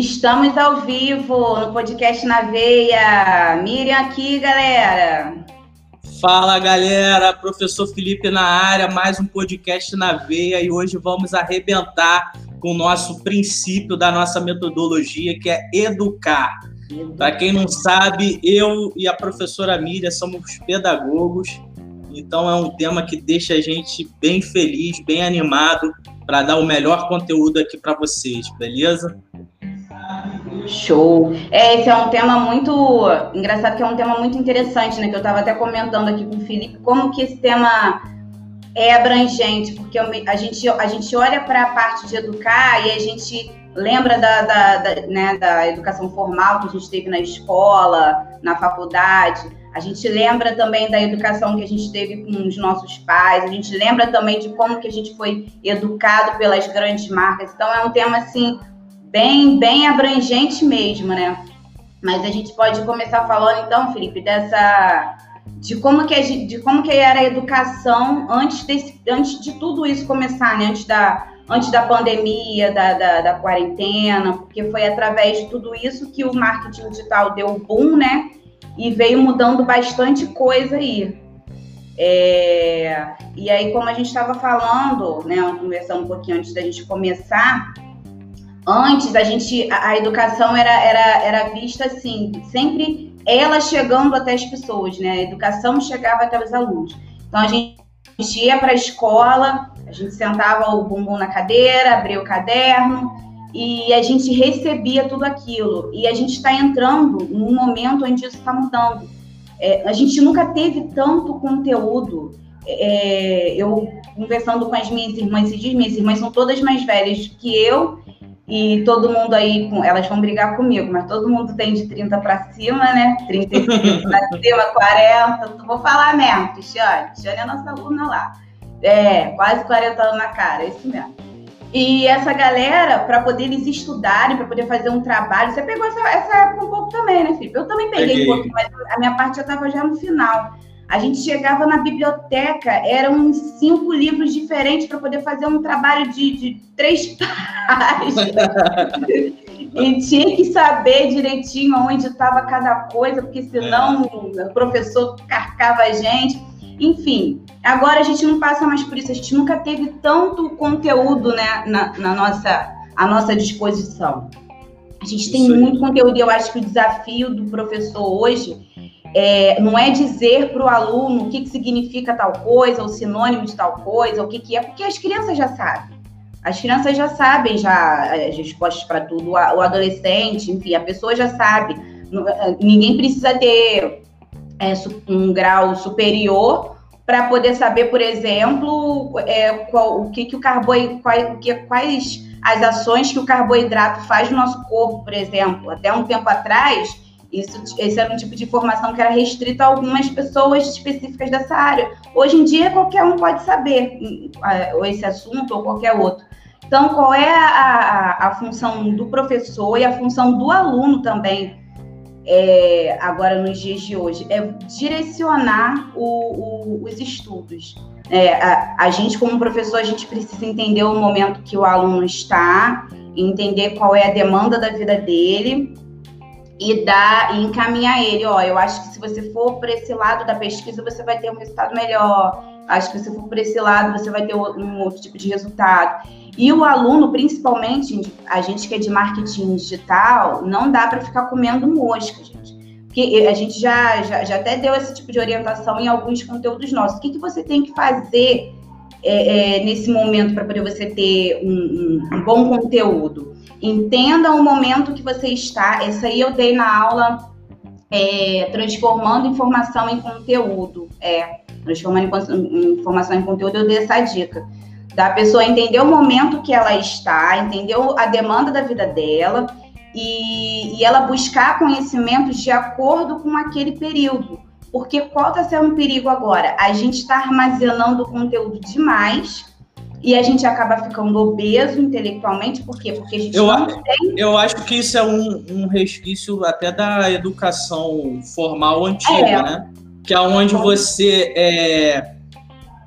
Estamos ao vivo no podcast na veia. Miriam aqui, galera. Fala, galera. Professor Felipe na área, mais um podcast na veia e hoje vamos arrebentar com o nosso princípio da nossa metodologia, que é educar. Para quem não sabe, eu e a professora Miriam somos pedagogos, então é um tema que deixa a gente bem feliz, bem animado para dar o melhor conteúdo aqui para vocês, beleza? Show. É, esse é um tema muito engraçado, que é um tema muito interessante, né? Que eu estava até comentando aqui com o Felipe, como que esse tema é abrangente, porque a gente, a gente olha para a parte de educar e a gente lembra da, da, da, né, da educação formal que a gente teve na escola, na faculdade. A gente lembra também da educação que a gente teve com os nossos pais. A gente lembra também de como que a gente foi educado pelas grandes marcas. Então é um tema assim bem, bem abrangente mesmo, né? Mas a gente pode começar falando então, Felipe, dessa de como que gente, de como que era a educação antes desse, antes de tudo isso começar, né? Antes da antes da pandemia, da, da, da quarentena, porque foi através de tudo isso que o marketing digital deu boom, né? E veio mudando bastante coisa aí. É, e aí, como a gente estava falando, né, conversando um pouquinho antes da gente começar, Antes, a gente, a, a educação era, era, era vista assim, sempre ela chegando até as pessoas, né? A educação chegava até os alunos. Então, a gente ia para a escola, a gente sentava o bumbum na cadeira, abria o caderno e a gente recebia tudo aquilo. E a gente está entrando num momento onde isso está mudando. É, a gente nunca teve tanto conteúdo. É, eu conversando com as minhas irmãs, e diz, minhas irmãs são todas mais velhas que eu, e todo mundo aí, elas vão brigar comigo, mas todo mundo tem de 30 para cima, né? 35 para cima, 40. Vou falar mesmo, Cristiane. Cristiane é nossa aluna lá. É, quase 40 anos na cara, é isso mesmo. E essa galera, para poder eles estudarem, para poder fazer um trabalho, você pegou essa, essa época um pouco também, né, Felipe? Eu também peguei, peguei. um pouco, mas a minha parte já estava já no final. A gente chegava na biblioteca, eram cinco livros diferentes para poder fazer um trabalho de, de três páginas. e tinha que saber direitinho onde estava cada coisa, porque senão é. o professor carcava a gente. Enfim, agora a gente não passa mais por isso, a gente nunca teve tanto conteúdo né, na, na nossa, à nossa disposição. A gente tem muito conteúdo e eu acho que o desafio do professor hoje é, não é dizer para o aluno o que, que significa tal coisa, o sinônimo de tal coisa, o que, que é, porque as crianças já sabem. As crianças já sabem já as respostas para tudo, o adolescente, enfim, a pessoa já sabe. Eh, ninguém precisa ter é, um grau superior para poder saber, por exemplo, é, qual, o que, que o carboidrato, quais as ações que o carboidrato faz no nosso corpo, por exemplo. Até um tempo atrás, isso, esse era um tipo de informação que era restrita a algumas pessoas específicas dessa área. Hoje em dia, qualquer um pode saber ou esse assunto ou qualquer outro. Então, qual é a, a, a função do professor e a função do aluno também, é, agora nos dias de hoje? É direcionar o, o, os estudos. É, a, a gente, como professor, a gente precisa entender o momento que o aluno está, entender qual é a demanda da vida dele e dar e encaminhar ele, ó, eu acho que se você for para esse lado da pesquisa, você vai ter um resultado melhor. Acho que se for para esse lado, você vai ter um outro tipo de resultado. E o aluno, principalmente a gente que é de marketing digital, não dá para ficar comendo mosca, gente. Porque a gente já, já, já, até deu esse tipo de orientação em alguns conteúdos nossos. O que, que você tem que fazer é, é, nesse momento para poder você ter um, um, bom conteúdo? Entenda o momento que você está. Essa aí eu dei na aula é, transformando informação em conteúdo. É, transformando informação em conteúdo, eu dei essa dica. Da pessoa entender o momento que ela está, entender a demanda da vida dela e, e ela buscar conhecimentos de acordo com aquele período. Porque qual está sendo o perigo agora? A gente está armazenando conteúdo demais e a gente acaba ficando obeso intelectualmente, por quê? Porque a gente eu, não tem... Eu acho que isso é um, um resquício até da educação formal antiga, é. né? Que é onde você é,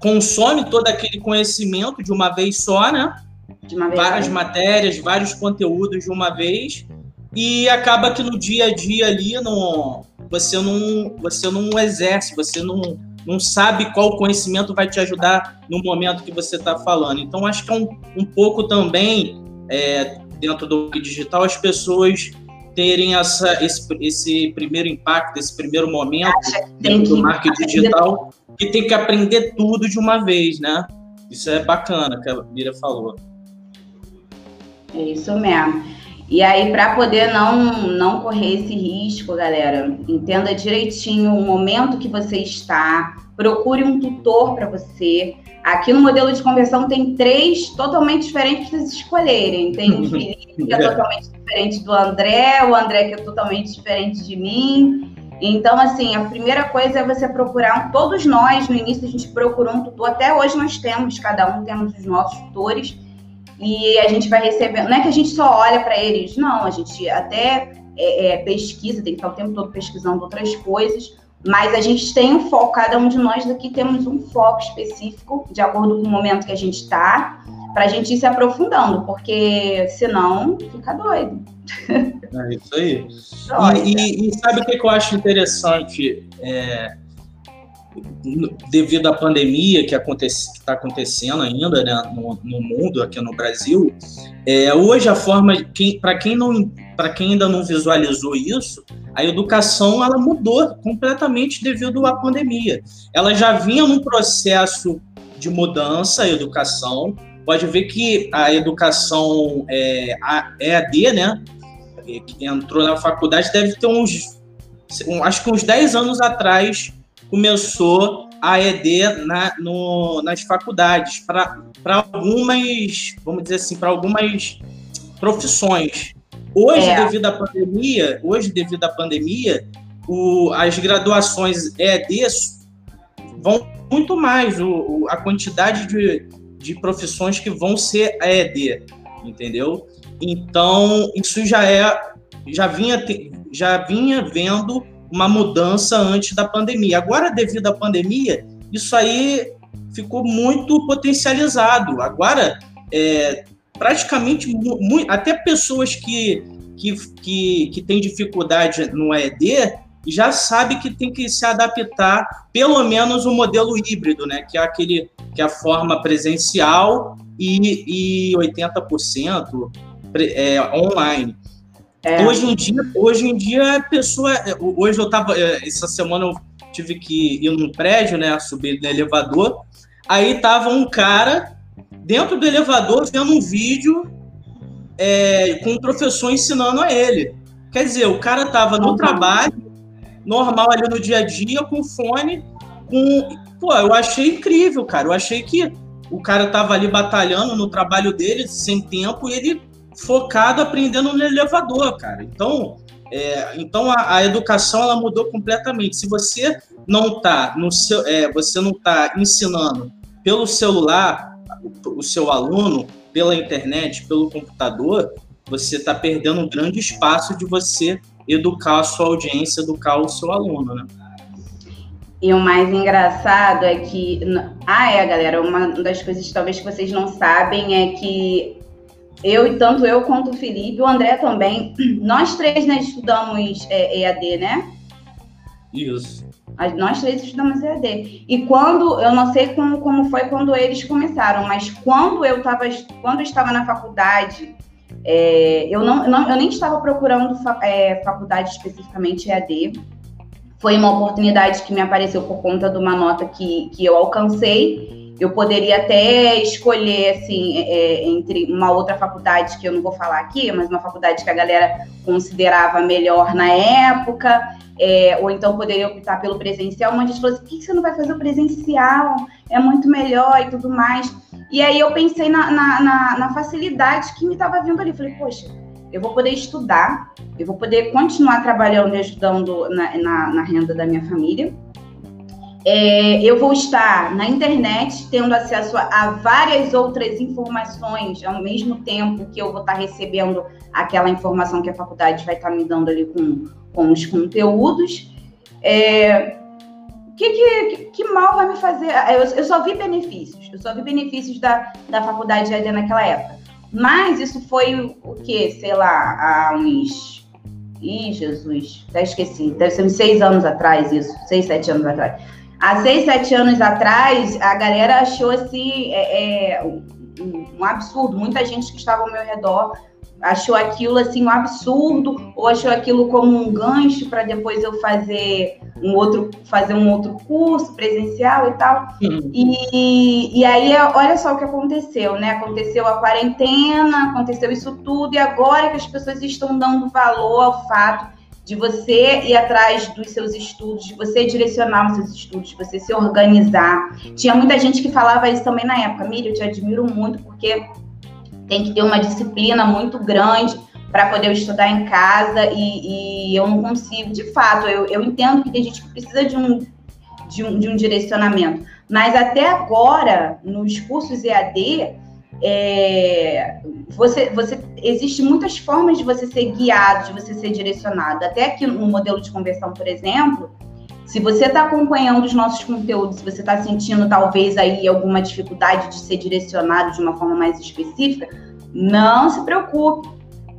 consome todo aquele conhecimento de uma vez só, né? De uma vez várias matérias, vários conteúdos de uma vez, e acaba que no dia a dia ali no, você não você não exerce, você não, não sabe qual conhecimento vai te ajudar no momento que você está falando. Então acho que é um, um pouco também é, dentro do digital as pessoas terem essa, esse, esse primeiro impacto, esse primeiro momento dentro do marketing digital, que tem que aprender tudo de uma vez, né? Isso é bacana que a Mira falou. É isso mesmo. E aí, para poder não, não correr esse risco, galera, entenda direitinho o momento que você está, procure um tutor para você. Aqui no modelo de conversão tem três totalmente diferentes para escolherem. Tem o Felipe, que é totalmente diferente do André, o André, que é totalmente diferente de mim. Então, assim, a primeira coisa é você procurar, todos nós, no início, a gente procurou um tutor, até hoje nós temos, cada um temos os nossos tutores, e a gente vai recebendo. Não é que a gente só olha para eles, não, a gente até é, é, pesquisa, tem que estar o tempo todo pesquisando outras coisas, mas a gente tem um foco, cada um de nós daqui temos um foco específico, de acordo com o momento que a gente está, para a gente ir se aprofundando, porque senão fica doido. É isso aí. E, e, e, sabe o que eu acho interessante? É, devido à pandemia que está acontecendo ainda né, no, no, mundo, aqui no Brasil, é, hoje a forma, para quem, não, quem ainda não visualizou isso, a educação ela mudou completamente devido à pandemia. Ela já vinha num processo de mudança, a educação. Pode ver que a educação é, a EAD, né, que entrou na faculdade, deve ter uns, acho que uns 10 anos atrás, começou a ED na, no, nas faculdades para algumas, vamos dizer assim, para algumas profissões. Hoje, é. devido à pandemia, hoje devido à pandemia, o, as graduações ED vão muito mais, o, o, a quantidade de, de profissões que vão ser ED, entendeu? Então, isso já é já vinha já vinha vendo uma mudança antes da pandemia. Agora, devido à pandemia, isso aí ficou muito potencializado. Agora, é, praticamente, até pessoas que, que, que, que têm dificuldade no ED já sabe que tem que se adaptar, pelo menos o modelo híbrido, né? Que é aquele que é a forma presencial e, e 80% é, online. É. Hoje em dia, hoje em dia a pessoa, hoje eu tava, é, essa semana eu tive que ir num prédio, né, subir no elevador, aí tava um cara dentro do elevador vendo um vídeo é, com o professor ensinando a ele. Quer dizer, o cara tava no trabalho, normal ali no dia a dia, com fone, com. Pô, eu achei incrível, cara. Eu achei que o cara tava ali batalhando no trabalho dele, sem tempo, e ele focado aprendendo no elevador, cara. Então, é, então a, a, educação ela mudou completamente. Se você não está no seu, é, você não está ensinando pelo celular o, o, seu aluno, pela internet, pelo computador, você está perdendo um grande espaço de você educar a sua audiência, educar o seu aluno, né? E o mais engraçado é que, ah, é, galera, uma das coisas talvez que vocês não sabem é que eu, tanto eu quanto o Felipe, o André também, nós três né, estudamos é, EAD, né? Isso. Nós três estudamos EAD. E quando, eu não sei como, como foi quando eles começaram, mas quando eu, tava, quando eu estava na faculdade, é, eu, não, não, eu nem estava procurando fa, é, faculdade especificamente EAD. Foi uma oportunidade que me apareceu por conta de uma nota que, que eu alcancei eu poderia até escolher, assim, é, é, entre uma outra faculdade que eu não vou falar aqui, mas uma faculdade que a galera considerava melhor na época, é, ou então poderia optar pelo presencial. Mas a gente falou assim: por que você não vai fazer o presencial? É muito melhor e tudo mais. E aí eu pensei na, na, na, na facilidade que me estava vindo ali. Falei, poxa, eu vou poder estudar, eu vou poder continuar trabalhando e ajudando na, na, na renda da minha família é, eu vou estar na internet tendo acesso a, a, várias outras informações ao mesmo tempo que eu vou estar recebendo aquela informação que a faculdade vai estar me dando ali com, com os conteúdos. É, que, que, que, mal vai me fazer? Eu, eu, só vi benefícios, eu só vi benefícios da, da faculdade ali naquela época. Mas isso foi o que, sei lá, há uns Ih, Jesus, até esqueci. Deve ser uns seis anos atrás, isso. Seis, sete anos atrás. Há seis, sete anos atrás, a galera achou assim é, é, um, absurdo. Muita gente que estava ao meu redor achou aquilo assim um absurdo ou achou aquilo como um gancho para depois eu fazer um outro fazer um outro curso presencial e tal. E, e aí olha só o que aconteceu né? Aconteceu a quarentena aconteceu isso tudo e agora que as pessoas estão dando valor ao fato de você ir atrás dos seus estudos, de você direcionar os seus estudos, de você se organizar. Tinha muita gente que falava isso também na época. Miriam, eu te admiro muito, porque tem que ter uma disciplina muito grande para poder estudar em casa e, e, eu não consigo. De fato, eu, eu entendo que tem gente que precisa de um, de um, de um direcionamento, mas até agora, nos cursos EAD, é, você, você existe muitas formas de você ser guiado, de você ser direcionado. Até aqui no modelo de conversão, por exemplo, se você está acompanhando os nossos conteúdos, se você está sentindo talvez aí alguma dificuldade de ser direcionado de uma forma mais específica, não se preocupe,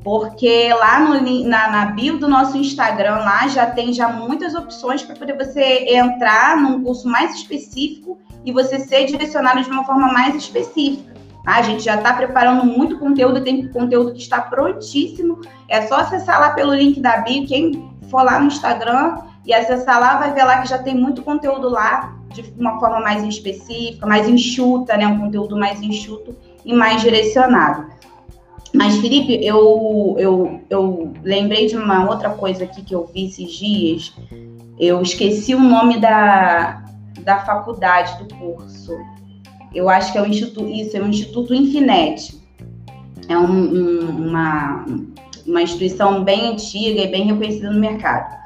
porque lá no, na, na bio do nosso Instagram, lá já tem já muitas opções para poder você entrar num curso mais específico e você ser direcionado de uma forma mais específica. Tá? A gente já está preparando muito conteúdo, tem conteúdo que está prontíssimo. É só acessar lá pelo link da bio. Quem for lá no Instagram e acessar lá, vai ver lá que já tem muito conteúdo lá, de uma forma mais específica, mais enxuta, né? Um conteúdo mais enxuto e mais direcionado. Mas, Felipe, eu, eu, eu lembrei de uma outra coisa aqui que eu vi esses dias. Eu esqueci o nome da, da faculdade do curso. Eu acho que é o Instituto, isso, é o Instituto Infinet. É um, um, uma, uma instituição bem antiga e bem reconhecida no mercado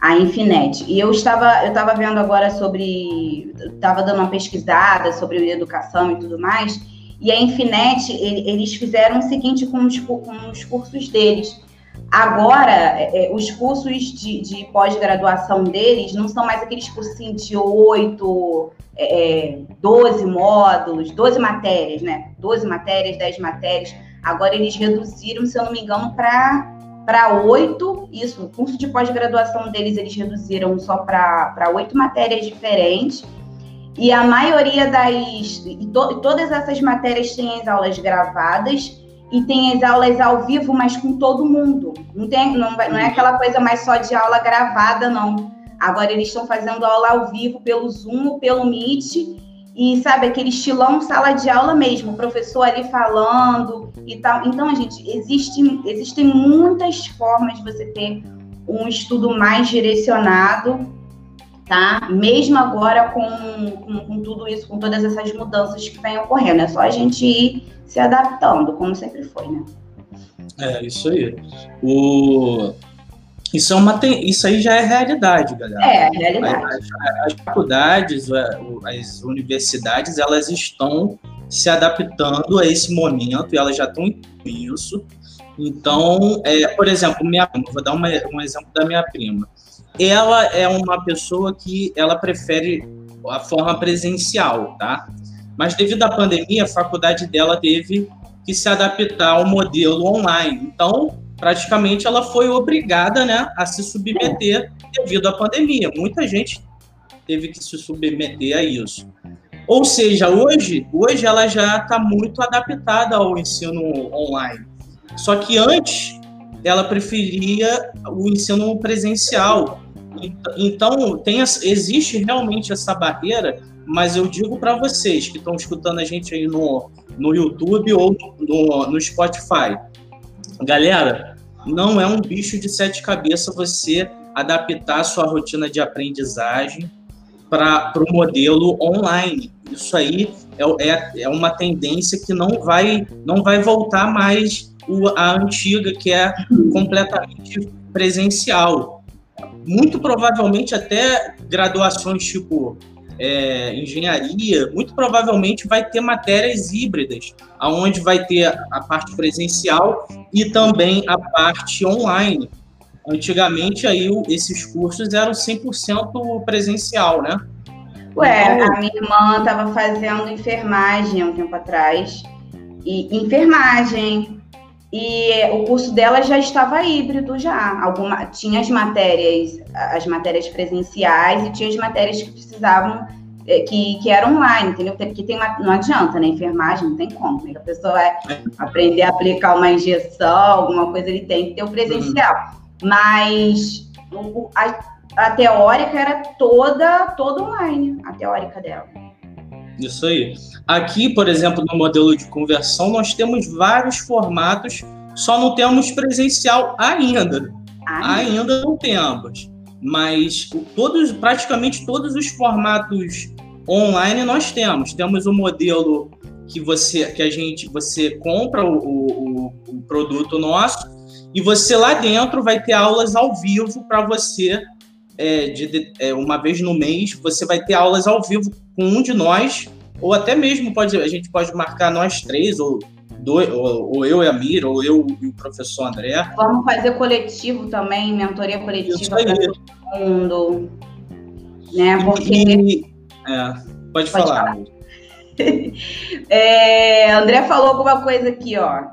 a Infinet. E eu estava, eu estava vendo agora sobre, estava dando uma pesquisada sobre educação e tudo mais, e a Infinet, eles fizeram o seguinte com os, com os cursos deles. Agora, é, é, os cursos de, de pós-graduação deles não são mais aqueles cursos de oito, é, 12 é, módulos, 12 matérias, né? 12 matérias, 10 matérias. Agora eles reduziram, se eu não me engano, para para oito, isso, o curso de pós-graduação deles eles reduziram só para oito matérias diferentes. E a maioria das. E to, todas essas matérias têm as aulas gravadas e tem as aulas ao vivo, mas com todo mundo. Não, tem, não, não é aquela coisa mais só de aula gravada, não. Agora eles estão fazendo aula ao vivo pelo Zoom, pelo Meet e sabe aquele estilão sala de aula mesmo, o professor ali falando e tal. Então, gente, existe, existem muitas formas de você ter um estudo mais direcionado, tá? Mesmo agora com, com, com tudo isso, com todas essas mudanças que vêm ocorrendo, é só a gente ir se adaptando, como sempre foi, né? É, isso aí. O... Isso, é uma, isso aí já é realidade, galera. É, realidade. As, as faculdades, as universidades, elas estão se adaptando a esse momento e elas já estão em isso. Então, é, por exemplo, minha prima, vou dar uma, um exemplo da minha prima. Ela é uma pessoa que ela prefere a forma presencial, tá? Mas devido à pandemia, a faculdade dela teve que se adaptar ao modelo online. Então, praticamente ela foi obrigada né, a se submeter devido à pandemia. Muita gente teve que se submeter a isso. Ou seja, hoje, hoje ela já está muito adaptada ao ensino online. Só que antes ela preferia o ensino presencial. Então, tem, existe realmente essa barreira, mas eu digo para vocês que estão escutando a gente aí no, no YouTube ou no, no Spotify, Galera, não é um bicho de sete cabeças você adaptar a sua rotina de aprendizagem para o modelo online. Isso aí é, é, é, uma tendência que não vai, não vai voltar mais o, a antiga, que é completamente presencial. Muito provavelmente até graduações tipo é, engenharia, muito provavelmente vai ter matérias híbridas, aonde vai ter a parte presencial e também a parte online. Antigamente aí esses cursos eram 100% presencial, né? Ué, a minha irmã estava fazendo enfermagem há um tempo atrás. E enfermagem. E o curso dela já estava híbrido já. Alguma, tinha as matérias, as matérias presenciais e tinha as matérias que precisavam é, que, que era online, entendeu? Porque tem uma, não adianta, né? Enfermagem não tem como. Né? A pessoa vai aprender a aplicar uma injeção, alguma coisa, ele tem que ter o presencial. Uhum. Mas o, a, a teórica era toda, toda online, a teórica dela. Isso aí. Aqui, por exemplo, no modelo de conversão, nós temos vários formatos, só não temos presencial ainda. Ainda não temos. Mas todos, praticamente todos os formatos online nós temos. Temos o um modelo que você que a gente você compra o, o, o produto nosso e você lá dentro vai ter aulas ao vivo para você é, de, é, uma vez no mês você vai ter aulas ao vivo com um de nós, ou até mesmo pode, a gente pode marcar nós três, ou, dois, ou, ou eu e a Mira, ou eu e o professor André. Vamos fazer coletivo também, mentoria coletiva para todo mundo. Né? Porque... E, é, pode, pode falar. falar. é, André falou alguma coisa aqui, ó.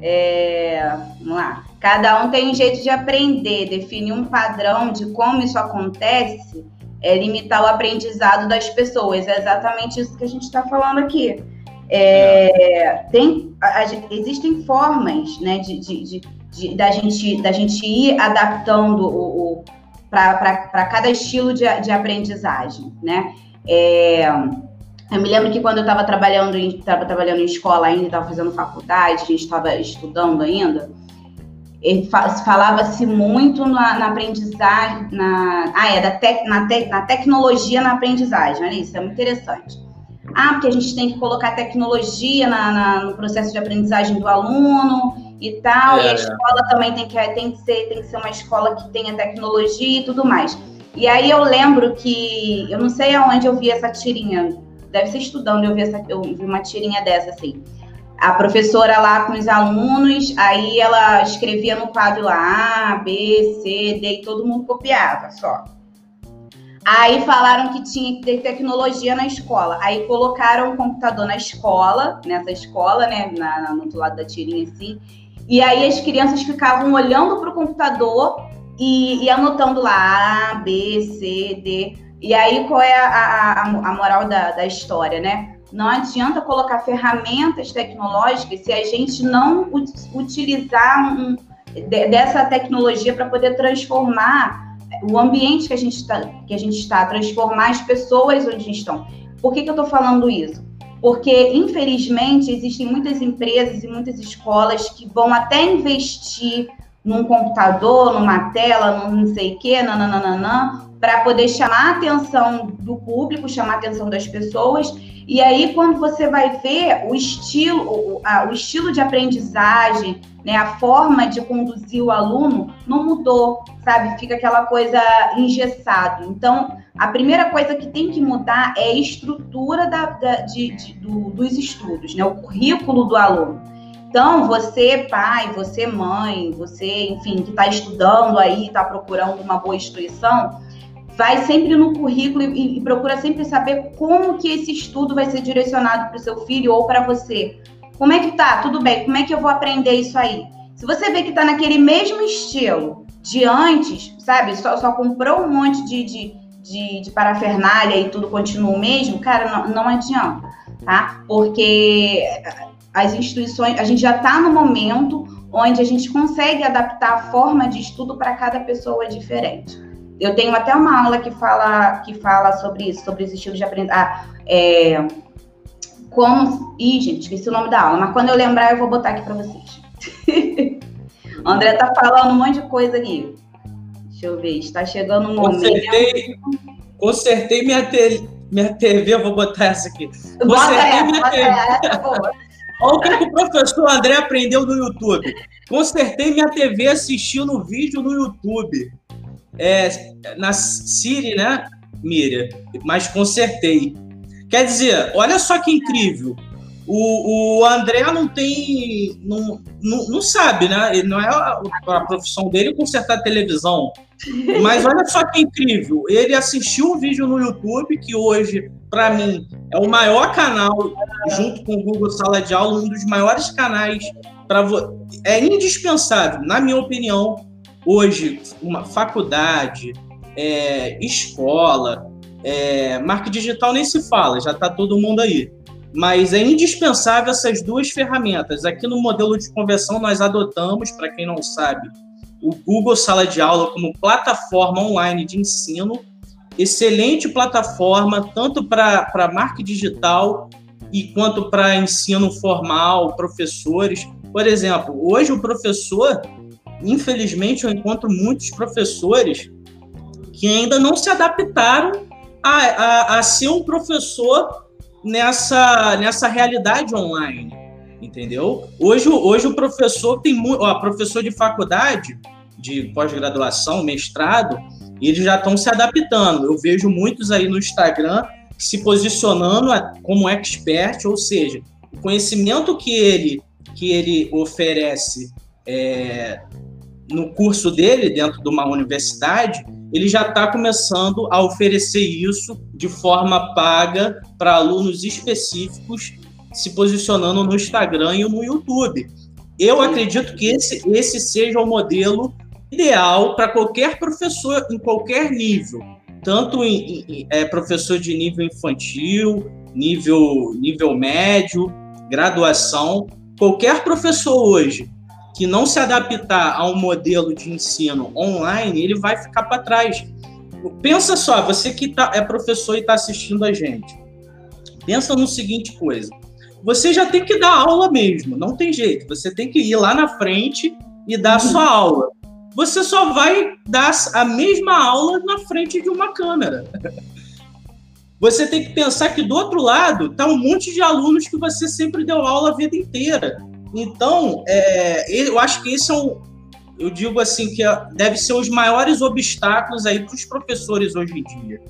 É, vamos lá. Cada um tem um jeito de aprender, definir um padrão de como isso acontece é limitar o aprendizado das pessoas. É exatamente isso que a gente está falando aqui. É, tem, a, a, existem formas né, de, de, de, da, gente, da gente ir adaptando o, o para cada estilo de, de aprendizagem. Né? É, eu me lembro que quando eu estava trabalhando, em, trabalhando em escola ainda, estava fazendo faculdade, a gente estava estudando ainda, falava-se muito na, na, aprendizagem, na, ah, é, da tec, na, te, na tecnologia na aprendizagem, olha isso, é muito interessante. Ah, porque a gente tem que colocar tecnologia na, na, no processo de aprendizagem do aluno e tal, é, e a escola também tem que, tem, que ser, tem que ser uma escola que tenha tecnologia e tudo mais. E aí eu lembro que, eu não sei aonde eu vi essa tirinha, deve ser estudando, eu vi, essa, eu vi uma tirinha dessa, assim, a professora lá com os alunos, aí ela escrevia no quadro lá A, B, C, D, e todo mundo copiava só. Aí falaram que tinha que ter tecnologia na escola. Aí colocaram o computador na escola, nessa escola, né, na, no outro lado da tirinha assim. E aí as crianças ficavam olhando para o computador e, e, anotando lá A, B, C, D. E aí qual é a, a, a moral da, da história, né? Não adianta colocar ferramentas tecnológicas se a gente não utilizar um, dessa tecnologia para poder transformar o ambiente que a gente está, que a gente está, transformar as pessoas onde estão. Por que, que eu estou falando isso? Porque, infelizmente, existem muitas empresas e muitas escolas que vão até investir num computador, numa tela, num não sei o quê, nananana, para poder chamar a atenção do público, chamar a atenção das pessoas e aí, quando você vai ver o estilo, o, a, o estilo de aprendizagem, né, a forma de conduzir o aluno não mudou, sabe? Fica aquela coisa engessado. Então, a primeira coisa que tem que mudar é a estrutura da, da de, de, do, dos estudos, né? O currículo do aluno. Então, você, pai, você, mãe, você, enfim, que está estudando aí, está procurando uma boa instituição, vai sempre no currículo e, e, procura sempre saber como que esse estudo vai ser direcionado para o seu filho ou para você. Como é que tá? Tudo bem, como é que eu vou aprender isso aí? Se você vê que tá naquele mesmo estilo de antes, sabe? Só, só comprou um monte de, de, de, de parafernália e tudo continua o mesmo, cara, não, não adianta, tá? Porque as instituições, a gente já está no momento onde a gente consegue adaptar a forma de estudo para cada pessoa diferente. Eu tenho até uma aula que fala, que fala sobre isso, sobre os estilos de aprendizagem. Ah, é, como. Ih, gente, esqueci o nome da aula, mas quando eu lembrar, eu vou botar aqui para vocês. o André tá falando um monte de coisa aqui. Deixa eu ver, está chegando um consertei, momento. Consertei minha, te, minha TV, eu vou botar essa aqui. Consertei bota essa, minha TV. Essa, Olha o que o professor André aprendeu no YouTube. Consertei minha TV assistindo vídeo no YouTube é, na Siri, né, Miriam? Mas consertei. Quer dizer, olha só que incrível. O, o André não tem. Não, não, não sabe, né? Ele não é a, a profissão dele consertar televisão. Mas olha só que incrível. Ele assistiu um vídeo no YouTube, que hoje, para mim, é o maior canal, junto com o Google Sala de Aula, um dos maiores canais para É indispensável, na minha opinião, hoje, uma faculdade, é, escola, é, marca digital nem se fala, já está todo mundo aí mas é indispensável essas duas ferramentas. Aqui no modelo de conversão, nós adotamos, para quem não sabe, o Google Sala de Aula como plataforma online de ensino. Excelente plataforma, tanto para marca digital e quanto para ensino formal, professores. Por exemplo, hoje o professor, infelizmente, eu encontro muitos professores que ainda não se adaptaram a, a, a ser um professor nessa, nessa realidade online, entendeu? Hoje, hoje o professor tem muito, professor de faculdade, de pós-graduação, mestrado, eles já estão se adaptando. Eu vejo muitos aí no Instagram se posicionando como expert, ou seja, o conhecimento que ele que ele oferece é, no curso dele dentro de uma universidade, ele já está começando a oferecer isso de forma paga para alunos específicos, se posicionando no Instagram e no YouTube. Eu acredito que esse, esse seja o modelo ideal para qualquer professor em qualquer nível, tanto em, em é, professor de nível infantil, nível, nível médio, graduação, qualquer professor hoje que não se adaptar a um modelo de ensino online, ele vai ficar para trás. Pensa só, você que tá, é professor e está assistindo a gente, pensa no seguinte coisa: você já tem que dar aula mesmo, não tem jeito. Você tem que ir lá na frente e dar a sua aula. Você só vai dar a mesma aula na frente de uma câmera. Você tem que pensar que do outro lado está um monte de alunos que você sempre deu aula a vida inteira. Então, é, eu acho que esse é um, eu digo assim que é, deve ser os maiores obstáculos aí para os professores hoje em dia.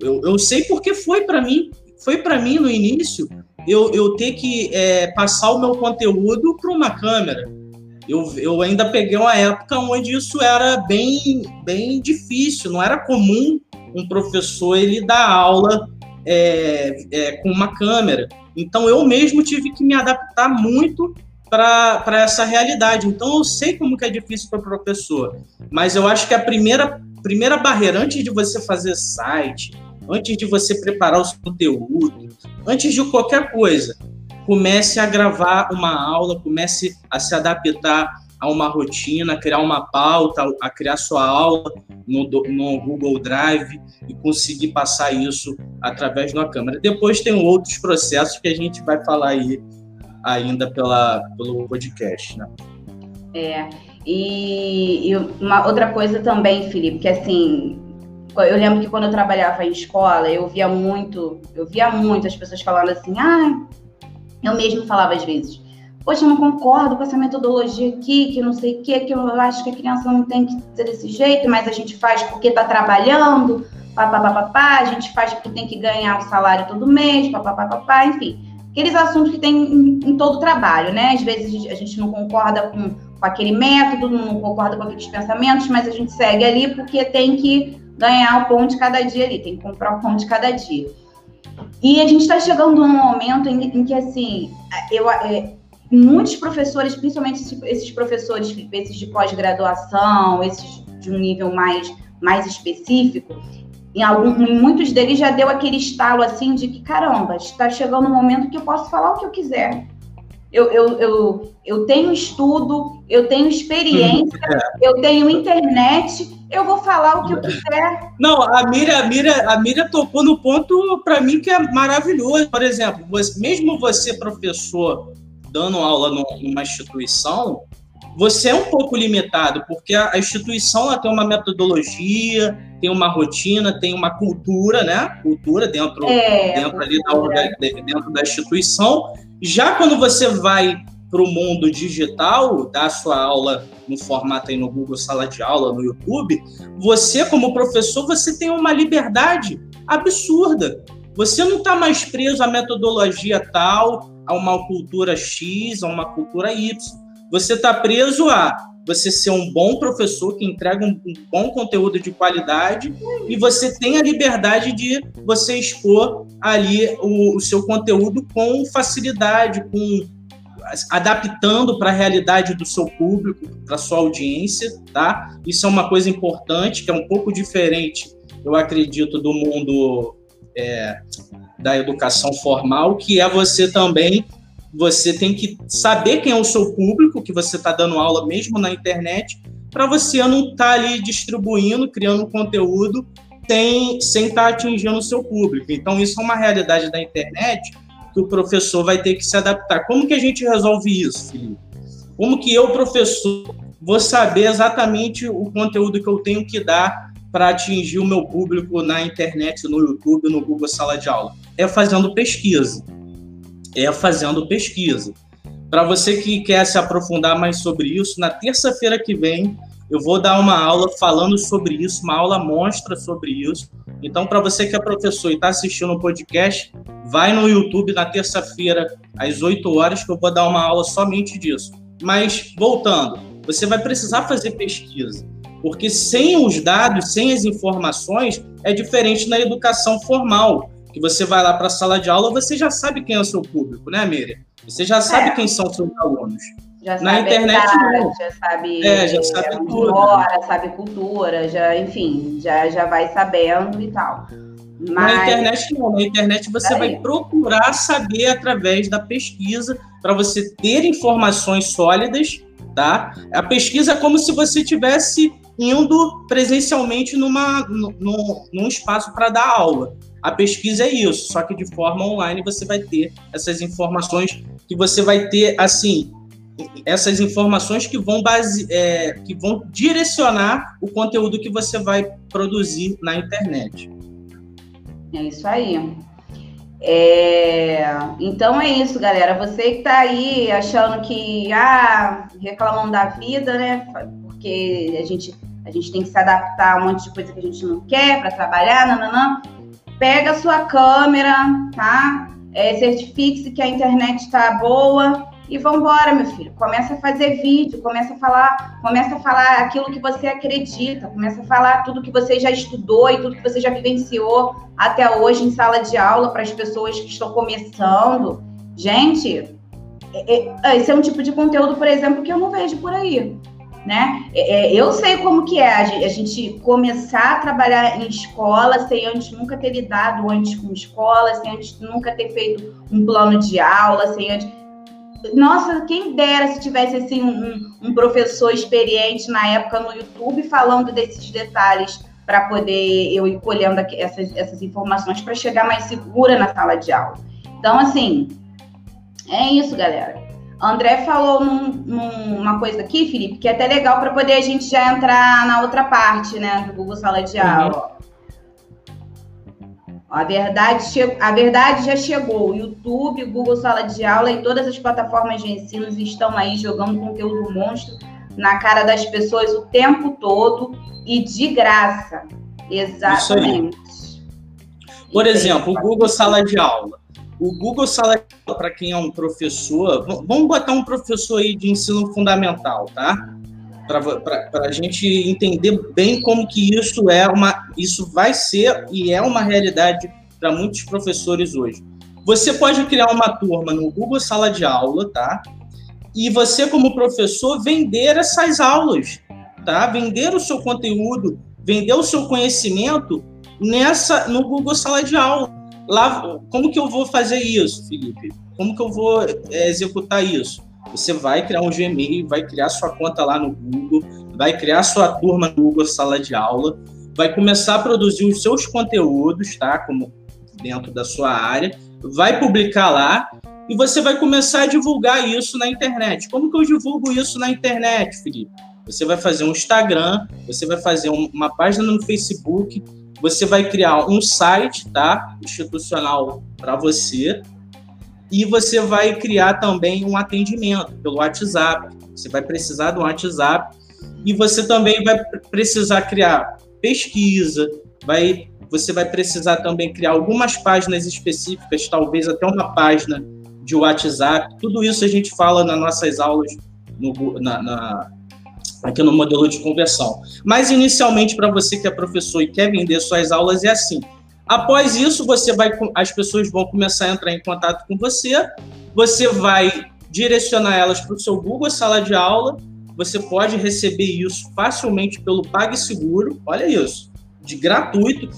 Eu, eu sei porque foi para mim, foi para mim no início eu, eu ter que é, passar o meu conteúdo para uma câmera. Eu, eu ainda peguei uma época onde isso era bem, bem difícil, não era comum um professor ele dar aula é, é, com uma câmera. Então eu mesmo tive que me adaptar muito para essa realidade. Então eu sei como que é difícil para o professor, mas eu acho que a primeira, primeira barreira, antes de você fazer site, antes de você preparar o seu conteúdo, antes de qualquer coisa, comece a gravar uma aula, comece a se adaptar a uma rotina, a criar uma pauta, a criar sua aula no, no Google Drive e conseguir passar isso através de uma câmera. Depois tem outros processos que a gente vai falar aí ainda pela, pelo podcast, né? É, e, e, uma outra coisa também, Felipe, que assim, eu lembro que quando eu trabalhava em escola, eu via muito, eu via muito as pessoas falando assim, ah, eu mesmo falava às vezes, poxa, eu não concordo com essa metodologia aqui, que não sei o que, que eu acho que a criança não tem que ser desse jeito, mas a gente faz porque está trabalhando, papapá, a gente faz porque tem que ganhar o salário todo mês, papapá, enfim aqueles assuntos que tem em, em todo o trabalho, né? Às vezes a gente não concorda com, com aquele método, não concorda com aqueles pensamentos, mas a gente segue ali porque tem que ganhar o pão de cada dia ali, tem que comprar o pão de cada dia. E a gente está chegando num momento em, em que, assim, eu, é, muitos professores, principalmente esses professores, esses de pós-graduação, esses de um nível mais, mais específico, em, algum, em muitos deles já deu aquele estalo assim de que, caramba, está chegando um momento que eu posso falar o que eu quiser. Eu, eu, eu, eu tenho estudo, eu tenho experiência, é. eu tenho internet, eu vou falar o que eu quiser. Não, a Mira, a Mira, a Mira tocou no ponto para mim que é maravilhoso. Por exemplo, você, mesmo você professor dando aula numa instituição, você é um pouco limitado, porque a, instituição ela tem uma metodologia, tem uma rotina, tem uma cultura, né? Cultura dentro, é, dentro, ali da, dentro da instituição. Já quando você vai para o mundo digital, dar sua aula no formato aí no Google Sala de Aula, no YouTube, você, como professor, você tem uma liberdade absurda. Você não está mais preso à metodologia tal, a uma cultura X, a uma cultura Y. Você está preso a você ser um bom professor que entrega um, um, bom conteúdo de qualidade e você tem a liberdade de você expor ali o, o seu conteúdo com facilidade, com adaptando para a realidade do seu público, para sua audiência, tá? Isso é uma coisa importante que é um pouco diferente, eu acredito, do mundo é, da educação formal, que é você também você tem que saber quem é o seu público que você está dando aula mesmo na internet, para você não estar tá ali distribuindo, criando conteúdo sem estar tá atingindo o seu público. Então isso é uma realidade da internet que o professor vai ter que se adaptar. Como que a gente resolve isso, Felipe? Como que eu, professor, vou saber exatamente o conteúdo que eu tenho que dar para atingir o meu público na internet, no YouTube, no Google Sala de Aula? É fazendo pesquisa é fazendo pesquisa. Para você que quer se aprofundar mais sobre isso, na terça-feira que vem eu vou dar uma aula falando sobre isso, uma aula mostra sobre isso. Então, para você que é professor e está assistindo o podcast, vai no YouTube na terça-feira, às 8 horas, que eu vou dar uma aula somente disso. Mas, voltando, você vai precisar fazer pesquisa, porque sem os dados, sem as informações, é diferente na educação formal que você vai lá para a sala de aula, você já sabe quem é o seu público, né, Miriam? Você já sabe é. quem são os seus alunos. Já Na internet idade, já sabe, é, já sabe tudo. Hora, sabe cultura, já, enfim, já, já vai sabendo e tal. Mas... Na internet não, na internet você vai procurar saber através da pesquisa para você ter informações sólidas, tá? A pesquisa é como se você tivesse indo presencialmente numa, num, num espaço para dar aula. A pesquisa é isso, só que de forma online você vai ter essas informações que você vai ter, assim, essas informações que vão, base, é, que vão direcionar o conteúdo que você vai produzir na internet. É isso aí. É... Então é isso, galera. Você que está aí achando que ah, reclamando da vida, né? Porque a gente, a gente tem que se adaptar a um monte de coisa que a gente não quer para trabalhar, nananã pega a sua câmera, tá? É, certifique-se que a internet está boa e vambora, meu filho. Começa a fazer vídeo, começa a falar, começa a falar aquilo que você acredita, começa a falar tudo que você já estudou e tudo que você já vivenciou até hoje em sala de aula para as pessoas que estão começando. Gente, é, é, esse é um tipo de conteúdo, por exemplo, que eu não vejo por aí né? É, é, eu sei como que é a gente começar a trabalhar em escola sem antes nunca ter lidado antes com escola, sem antes nunca ter feito um plano de aula, sem antes... Nossa, quem dera se tivesse assim um, um professor experiente na época no YouTube falando desses detalhes para poder eu ir colhendo essas, essas informações para chegar mais segura na sala de aula. Então, assim, é isso, galera. André falou num, numa coisa aqui, Felipe, que é até legal para poder a gente já entrar na outra parte, né, do Google Sala de Aula. Uhum. A verdade, a verdade já chegou. O YouTube, Google Sala de Aula e todas as plataformas de ensino estão aí jogando conteúdo monstro na cara das pessoas o tempo todo e de graça. Exatamente. Por exemplo, o Google Sala de Aula. O Google Sala para quem é um professor, vamos botar um professor aí de ensino fundamental, tá? Para a gente entender bem como que isso é uma, isso vai ser e é uma realidade para muitos professores hoje. Você pode criar uma turma no Google Sala de Aula, tá? E você, como professor, vender essas aulas, tá? Vender o seu conteúdo, vender o seu conhecimento nessa no Google Sala de Aula. Lá, como que eu vou fazer isso, Felipe? Como que eu vou é, executar isso? Você vai criar um Gmail, vai criar sua conta lá no Google, vai criar sua turma no Google Sala de Aula, vai começar a produzir os seus conteúdos, tá? Como dentro da sua área, vai publicar lá e você vai começar a divulgar isso na internet. Como que eu divulgo isso na internet, Felipe? Você vai fazer um Instagram, você vai fazer uma página no Facebook, você vai criar um site, tá? Institucional para você. E você vai criar também um atendimento pelo WhatsApp. Você vai precisar do WhatsApp. E você também vai precisar criar pesquisa, vai, você vai precisar também criar algumas páginas específicas, talvez até uma página de WhatsApp, tudo isso a gente fala nas nossas aulas no, na, na, aqui no modelo de conversão. Mas inicialmente, para você que é professor e quer vender suas aulas, é assim. Após isso, você vai, as pessoas vão começar a entrar em contato com você, você vai direcionar elas para o seu Google Sala de Aula, você pode receber isso facilmente pelo PagSeguro, olha isso, de gratuito.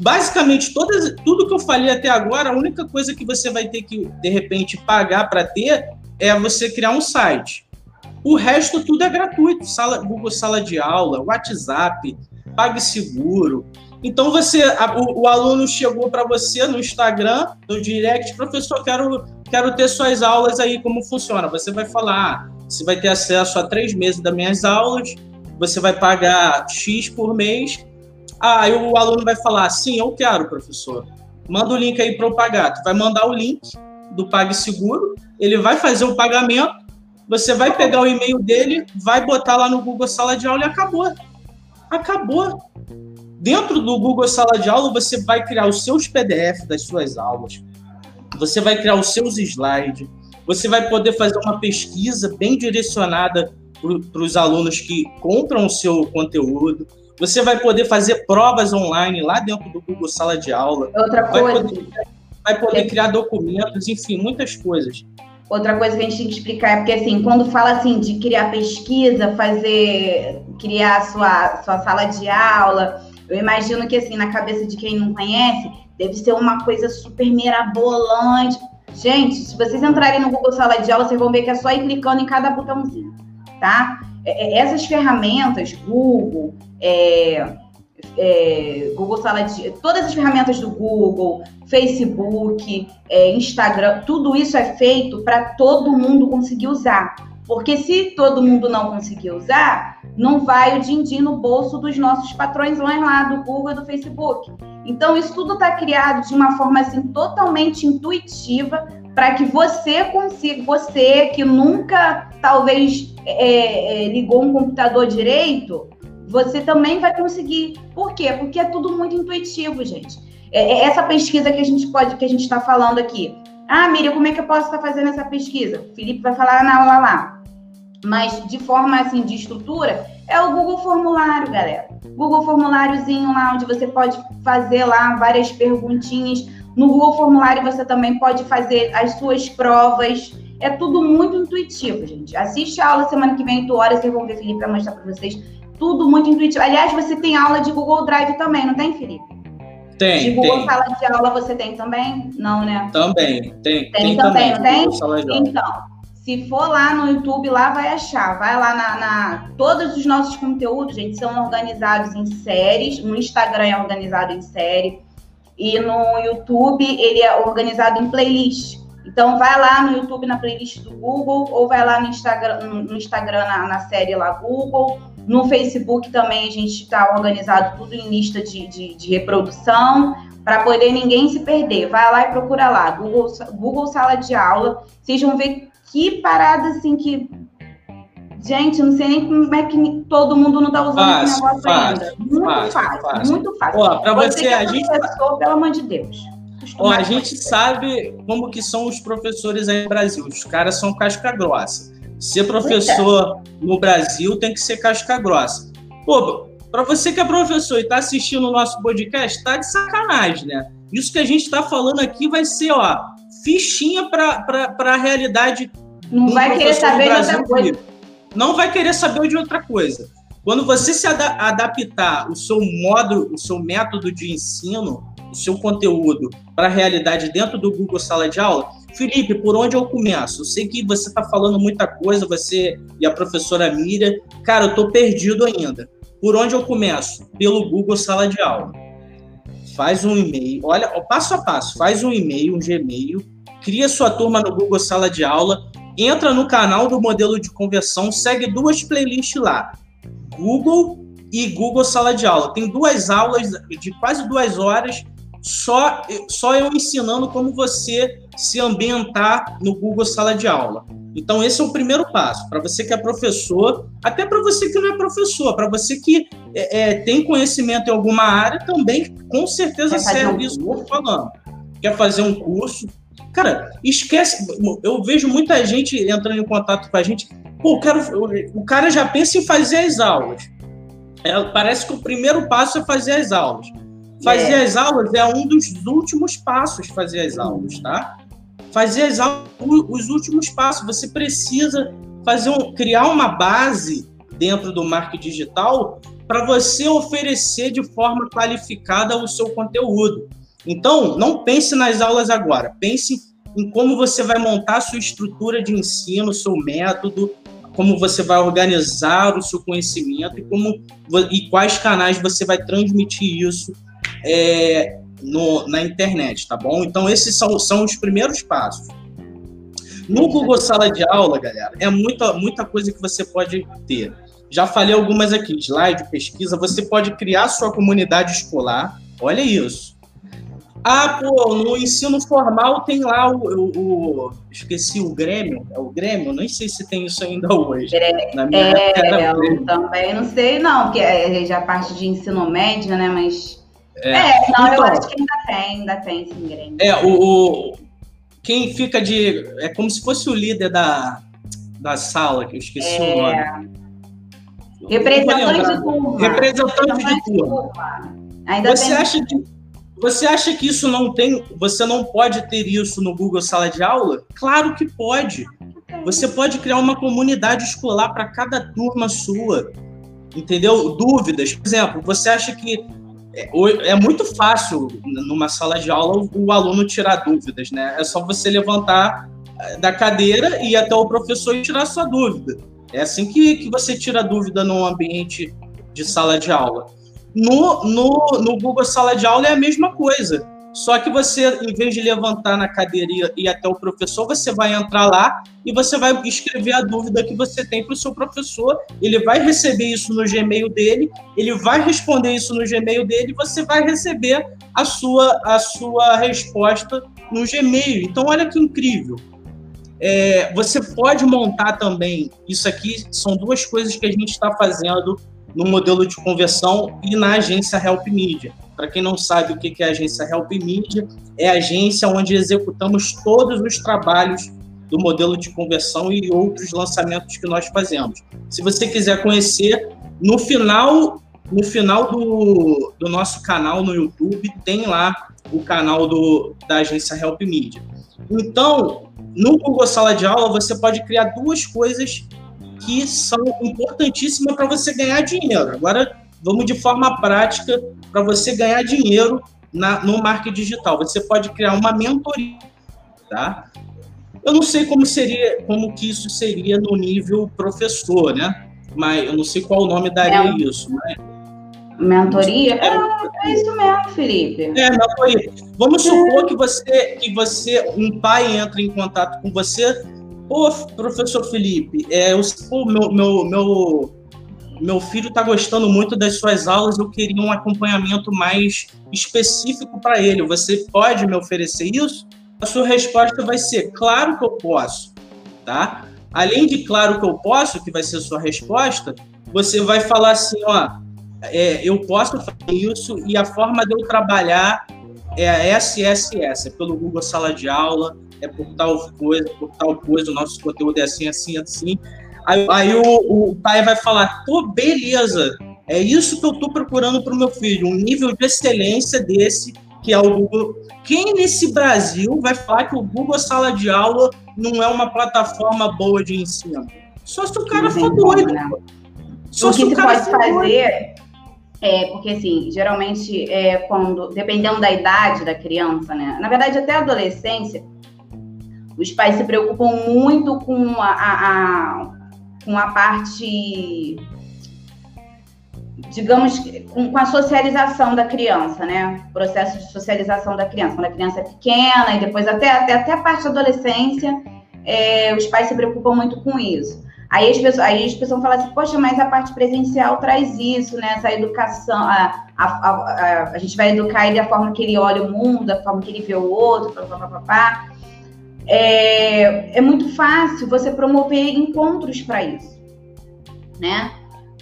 Basicamente, todas, tudo que eu falei até agora, a única coisa que você vai ter que, de repente, pagar para ter é você criar um site. O resto tudo é gratuito. Sala, Google Sala de Aula, WhatsApp, PagSeguro. Então você, a, o, o, aluno chegou para você no Instagram, no direct, professor, quero, quero ter suas aulas aí, como funciona? Você vai falar, ah, você vai ter acesso a três meses das minhas aulas, você vai pagar X por mês. Ah, aí o aluno vai falar, sim, eu quero, professor. Manda o link aí para eu pagar. Tu vai mandar o link do PagSeguro, ele vai fazer o pagamento, você vai pegar o e-mail dele, vai botar lá no Google Sala de Aula e acabou. Acabou. Dentro do Google Sala de Aula, você vai criar os seus PDF das suas aulas, você vai criar os seus slides, você vai poder fazer uma pesquisa bem direcionada para os alunos que compram o seu conteúdo. Você vai poder fazer provas online lá dentro do Google Sala de Aula. Outra vai coisa. Poder, vai poder criar documentos, enfim, muitas coisas. Outra coisa que a gente tem que explicar é porque, assim, quando fala, assim, de criar pesquisa, fazer, criar sua, sua sala de aula, eu imagino que, assim, na cabeça de quem não conhece, deve ser uma coisa super mirabolante. Gente, se vocês entrarem no Google Sala de Aula, vocês vão ver que é só ir clicando em cada botãozinho, tá? É, é, essas ferramentas, Google, é, é, Google Sala de. Todas as ferramentas do Google, Facebook, é, Instagram, tudo isso é feito para todo mundo conseguir usar. Porque se todo mundo não conseguir usar, não vai o din-din no bolso dos nossos patrões lá do Google e do Facebook. Então, isso tudo está criado de uma forma assim totalmente intuitiva para que você consiga, você que nunca talvez é, é, ligou um computador direito, você também vai conseguir. Por quê? Porque é tudo muito intuitivo, gente. É, é essa pesquisa que a gente pode, que a gente está falando aqui. Ah, Miriam, como é que eu posso estar tá fazendo essa pesquisa? O Felipe vai falar na aula lá. Mas de forma assim, de estrutura, é o Google Formulário, galera. Google Formuláriozinho lá, onde você pode fazer lá várias perguntinhas. No Google Formulário você também pode fazer as suas provas. É tudo muito intuitivo, gente. Assiste a aula semana que vem, 8 horas, vocês vão ver Felipe vai mostrar para vocês tudo muito intuitivo. Aliás, você tem aula de Google Drive também, não tem, Felipe? Tem. De Google tem. Sala de Aula você tem também? Não, né? Também, tem. Tem, tem também, também, não tem? Então, se for lá no YouTube, lá vai achar. Vai lá na, na, Todos os nossos conteúdos, gente, são organizados em séries. No Instagram é organizado em série. E no YouTube, ele é organizado em playlist. Então, vai lá no YouTube na playlist do Google, ou vai lá no Instagram, no Instagram na, na série lá Google, no Facebook também a gente está organizado tudo em lista de, de, de reprodução, para poder ninguém se perder. Vai lá e procura lá, Google, Google Sala de Aula. Vocês vão ver que parada assim que. Gente, não sei nem como é que todo mundo não está usando fácil, esse negócio fácil, ainda. Muito fácil, fácil, fácil. muito fácil. Para você, você é a gente. pelo amor de Deus. Ó, a gente sabe como que são os professores aí no Brasil. Os caras são casca grossa. Ser professor no Brasil tem que ser casca grossa. Pô, para você que é professor e está assistindo o nosso podcast, tá de sacanagem, né? Isso que a gente está falando aqui vai ser, ó, fichinha para a realidade. Não vai querer saber de outra coisa. Não vai querer saber de outra coisa. Quando você se ad adaptar o seu modo, o seu método de ensino, o seu conteúdo para a realidade dentro do Google Sala de Aula, Felipe, por onde eu começo? Eu sei que você está falando muita coisa, você e a professora Miriam. Cara, eu estou perdido ainda. Por onde eu começo? Pelo Google Sala de Aula. Faz um e-mail, olha, passo a passo, faz um e-mail, um Gmail, cria sua turma no Google Sala de Aula, entra no canal do modelo de conversão, segue duas playlists lá. Google e Google Sala de Aula. Tem duas aulas de quase duas horas só, só eu ensinando como você se ambientar no Google Sala de Aula. Então, esse é o primeiro passo. Para você que é professor, até para você que não é professor, para você que é, é, tem conhecimento em alguma área, também com certeza serve um isso que eu estou falando. Quer fazer um curso, Cara, esquece. Eu vejo muita gente entrando em contato com a gente. Pô, o cara, o cara já pensa em fazer as aulas. É, parece que o primeiro passo é fazer as aulas. Fazer é. as aulas é um dos últimos passos fazer as aulas, tá? Fazer as aulas, os últimos passos. Você precisa fazer um, criar uma base dentro do marketing digital para você oferecer de forma qualificada o seu conteúdo. Então, não pense nas aulas agora, pense em como você vai montar a sua estrutura de ensino, seu método, como você vai organizar o seu conhecimento e, como, e quais canais você vai transmitir isso é, no, na internet, tá bom? Então, esses são, são os primeiros passos. No Google Sala de Aula, galera, é muita, muita coisa que você pode ter. Já falei algumas aqui, slide, pesquisa. Você pode criar sua comunidade escolar. Olha isso. Ah, pô, no ensino formal tem lá o, o, o, esqueci o Grêmio, é o Grêmio, nem sei se tem isso ainda hoje. É, Na minha é eu também não sei não, porque é já parte de ensino médio, né, mas é, é não, então, eu acho que ainda tem, ainda tem esse Grêmio. É, o, o, quem fica de, é como se fosse o líder da, da sala, que eu esqueci é... o nome. Representante de turma. Representante de turma. Ainda Você tem... acha que você acha que isso não tem, você não pode ter isso no Google Sala de Aula? Claro que pode. Você pode criar uma comunidade escolar para cada turma sua. Entendeu? Dúvidas. Por exemplo, você acha que é, é muito fácil numa sala de aula o aluno tirar dúvidas, né? É só você levantar eh, da cadeira e ir até o professor e tirar sua dúvida. É assim que, que você tira dúvida num ambiente de sala de aula. No, no, no Google Sala de Aula é a mesma coisa. Só que você, em vez de levantar na cadeira e ir até o professor, você vai entrar lá e você vai escrever a dúvida que você tem para o seu professor. Ele vai receber isso no Gmail dele, ele vai responder isso no Gmail dele e você vai receber a sua, a sua resposta no Gmail. Então, olha que incrível. É, você pode montar também, isso aqui são duas coisas que a gente está fazendo no modelo de conversão e na agência Help Media. Para quem não sabe o que é a agência Help Media, é a agência onde executamos todos os trabalhos do modelo de conversão e outros lançamentos que nós fazemos. Se você quiser conhecer, no final, no final do, do nosso canal no YouTube, tem lá o canal do, da agência Help Media. Então, no Google Sala de Aula, você pode criar duas coisas que são importantíssimas para você ganhar dinheiro. Agora, vamos de forma prática para você ganhar dinheiro na, no marketing digital. Você pode criar uma mentoria, tá? Eu não sei como seria, como que isso seria no nível professor, né? Mas eu não sei qual o nome daria é. isso? Mentoria? É, é, isso mesmo, Felipe. É, mentoria. Vamos supor que você, que você, um pai entra em contato com você Ô, professor Felipe, é, o meu, meu, meu, meu filho está gostando muito das suas aulas, eu queria um acompanhamento mais específico para ele. Você pode me oferecer isso? A sua resposta vai ser: claro que eu posso, tá? Além de claro que eu posso, que vai ser a sua resposta, você vai falar assim: ó, é, eu posso fazer isso e a forma de eu trabalhar é a SSS, é pelo Google Sala de Aula, é por tal coisa, por tal coisa, o nosso conteúdo é assim, assim, assim. Aí, aí o, o, pai vai falar, pô, beleza, é isso que eu estou procurando para o meu filho, um nível de excelência desse, que é o Google. Quem nesse Brasil vai falar que o Google Sala de Aula não é uma plataforma boa de ensino? Só se o cara for doido. Só o que se o cara pode fazer é, porque assim, geralmente é quando, dependendo da idade da criança, né? Na verdade, até a adolescência, os pais se preocupam muito com a, a, a com a parte, digamos, com, com, a socialização da criança, né? O processo de socialização da criança. Quando a criança é pequena e depois até, até, até a parte da adolescência, é, os pais se preocupam muito com isso. Aí as, pessoas, aí as pessoas falam assim, poxa, mas a parte presencial traz isso, né? Essa educação, a, a, a, a, gente vai educar ele da forma que ele olha o mundo, da forma que ele vê o outro, papapá é, é muito fácil você promover encontros para isso, né?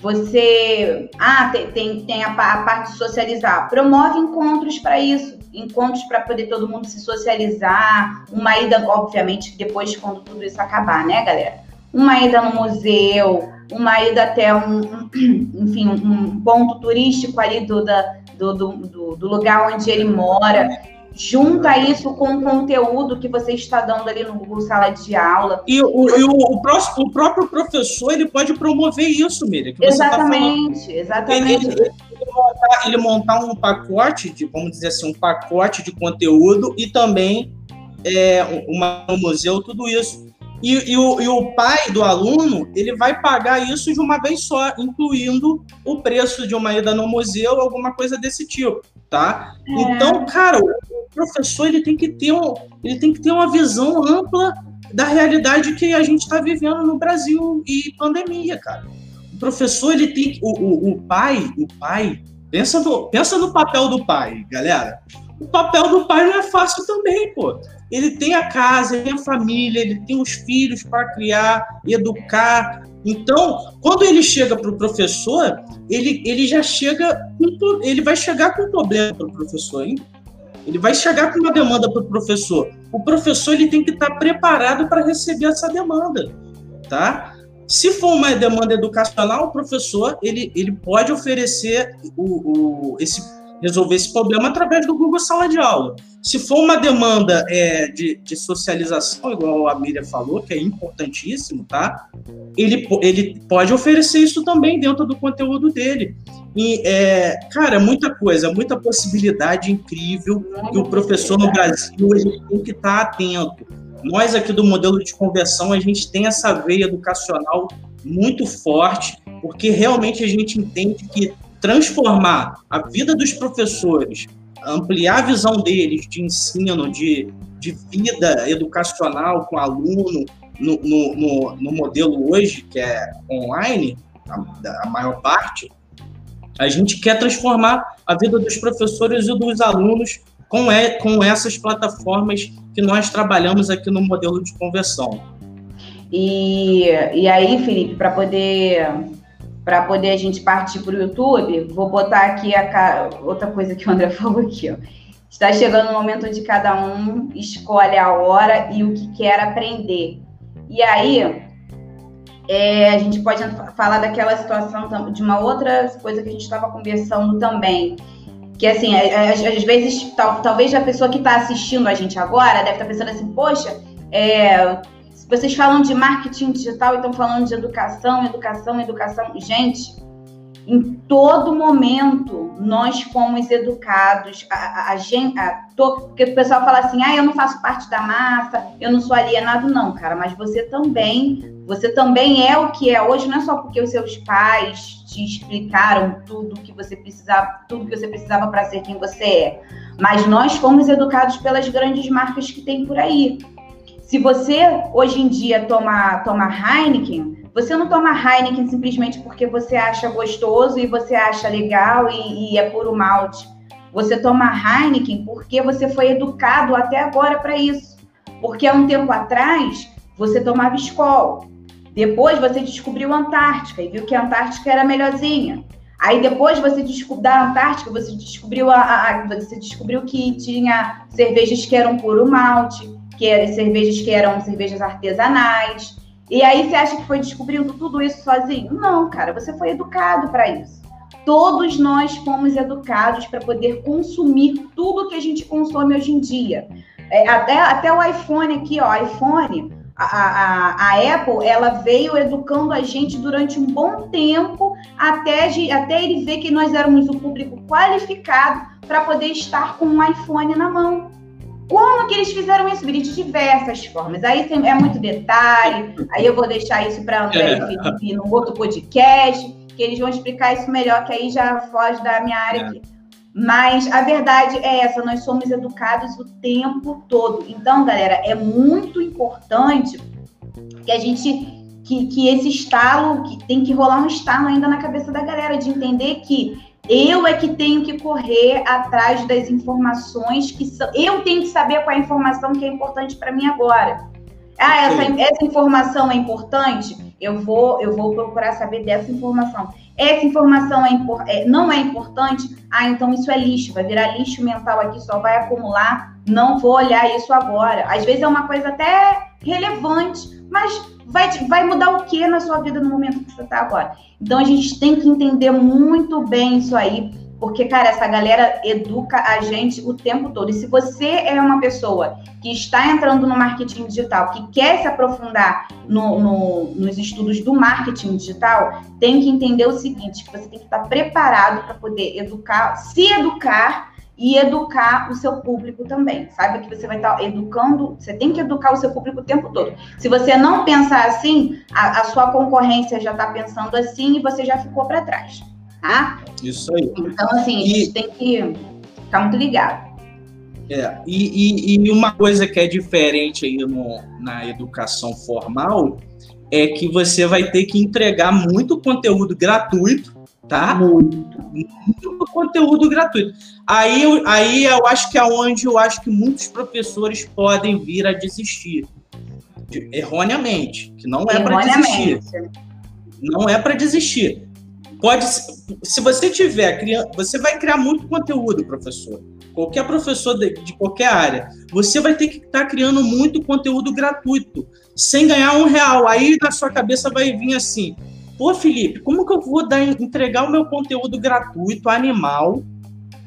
Você, ah, tem, tem, tem a, a, parte de socializar, promove encontros para isso. encontros para poder todo mundo se socializar, uma ida, obviamente, depois quando tudo isso acabar, né, galera? Uma ida no museu, uma ida até um, enfim, um ponto turístico ali do, da, do, do, do, lugar onde ele mora junta isso com o conteúdo que você está dando ali no Google Sala de Aula. E o, e o, o, próximo, o próprio professor ele pode promover isso, Miriam. Tá exatamente, tá exatamente. Ele, ele, montar, ele, montar, um pacote, de, vamos dizer assim, um pacote de conteúdo e também é, uma, um museu, tudo isso. E, e, o, e o pai do aluno, ele vai pagar isso de uma vez só, incluindo o preço de uma ida no museu, alguma coisa desse tipo, tá? É. Então, cara, professor ele tem que ter um, ele tem que ter uma visão ampla da realidade que a gente está vivendo no Brasil e pandemia, cara. O professor ele tem o, o, o pai, o pai pensa no, pensa no papel do pai, galera. O papel do pai não é fácil também, pô. Ele tem a casa, ele tem a família, ele tem os filhos para criar, educar. Então, quando ele chega para o professor, ele, ele já chega, ele vai chegar com um problema para o professor, hein? Ele vai chegar com uma demanda para o professor. O professor ele tem que estar tá preparado para receber essa demanda, tá? Se for uma demanda educacional, o professor ele, ele pode oferecer o, o esse resolver esse problema através do Google Sala de Aula. Se for uma demanda é, de, de socialização, igual a Miriam falou, que é importantíssimo, tá? Ele, ele pode oferecer isso também dentro do conteúdo dele. E, é, cara, muita coisa, muita possibilidade incrível que o professor no Brasil ele tem que estar atento. Nós aqui do modelo de conversão, a gente tem essa veia educacional muito forte, porque realmente a gente entende que transformar a vida dos professores, ampliar a visão deles de ensino, de, de vida educacional com aluno no, no, no, no modelo hoje, que é online, a, a maior parte, a gente quer transformar a vida dos professores e dos alunos com, é, com essas plataformas que nós trabalhamos aqui no modelo de conversão. E, e aí, Felipe, para poder para poder a gente partir para o YouTube, vou botar aqui a outra coisa que o André falou aqui, ó. Está chegando o momento onde cada um escolhe a hora e o que quer aprender. E aí, é, a gente pode falar daquela situação de uma outra coisa que a gente estava conversando também. Que assim, às, às vezes, tal, talvez a pessoa que está assistindo a gente agora deve estar tá pensando assim, poxa, é, vocês falam de marketing digital e estão falando de educação, educação, educação. Gente, em todo momento nós fomos educados, a, a, a porque o pessoal fala assim, ah, eu não faço parte da massa, eu não sou alienado, não, cara, mas você também, você também é o que é hoje, não é só porque os seus pais te explicaram tudo que você precisava, tudo que você precisava para ser quem você é, mas nós fomos educados pelas grandes marcas que tem por aí. Se você hoje em dia toma, toma Heineken, você não toma Heineken simplesmente porque você acha gostoso e você acha legal e, e é puro malte. Você toma Heineken porque você foi educado até agora para isso. Porque há um tempo atrás você tomava Skol. Depois você descobriu a Antártica e viu que a Antártica era melhorzinha. Aí depois você descobriu da Antártica, você descobriu a, a, você descobriu que tinha cervejas que eram puro malte, que eram cervejas que eram cervejas artesanais. E aí você acha que foi descobrindo tudo isso sozinho? Não, cara, você foi educado para isso. Todos nós fomos educados para poder consumir tudo que a gente consome hoje em dia. É, até, até o iPhone aqui, ó, iPhone, a, a, a, Apple, ela veio educando a gente durante um bom tempo até, até ele ver que nós éramos o público qualificado para poder estar com um iPhone na mão. Como que eles fizeram isso? De diversas formas. Aí tem, é muito detalhe, aí eu vou deixar isso para André e Felipe no outro podcast, que eles vão explicar isso melhor, que aí já foge da minha área é. aqui. Mas a verdade é essa, nós somos educados o tempo todo. Então, galera, é muito importante que a gente que, que esse estalo, que tem que rolar um estalo ainda na cabeça da galera, de entender que eu é que tenho que correr atrás das informações que são. Eu tenho que saber qual é a informação que é importante para mim agora. Ah, essa, essa informação é importante? Eu vou, eu vou procurar saber dessa informação. essa informação é, é, não é importante, ah, então isso é lixo, vai virar lixo mental aqui, só vai acumular, não vou olhar isso agora. Às vezes é uma coisa até relevante, mas vai, vai mudar o que na sua vida no momento que você está agora? Então a gente tem que entender muito bem isso aí porque, cara, essa galera educa a gente o tempo todo. E se você é uma pessoa que está entrando no marketing digital, que quer se aprofundar no, no, nos estudos do marketing digital, tem que entender o seguinte: você tem que estar preparado para poder educar, se educar e educar o seu público também. Sabe que você vai estar educando, você tem que educar o seu público o tempo todo. Se você não pensar assim, a, a sua concorrência já está pensando assim e você já ficou para trás tá? Isso aí. Então, assim, a gente tem que ficar muito ligado. É, e, e, e, uma coisa que é diferente aí no, na educação formal é que você vai ter que entregar muito conteúdo gratuito, tá? Muito. Muito conteúdo gratuito. Aí, aí eu acho que é onde eu acho que muitos professores podem vir a desistir. Erroneamente, que não é para desistir. Não é para desistir pode se você tiver você vai criar muito conteúdo professor qualquer professor de, de qualquer área você vai ter que estar tá criando muito conteúdo gratuito sem ganhar um real aí na sua cabeça vai vir assim pô Felipe como que eu vou dar entregar o meu conteúdo gratuito animal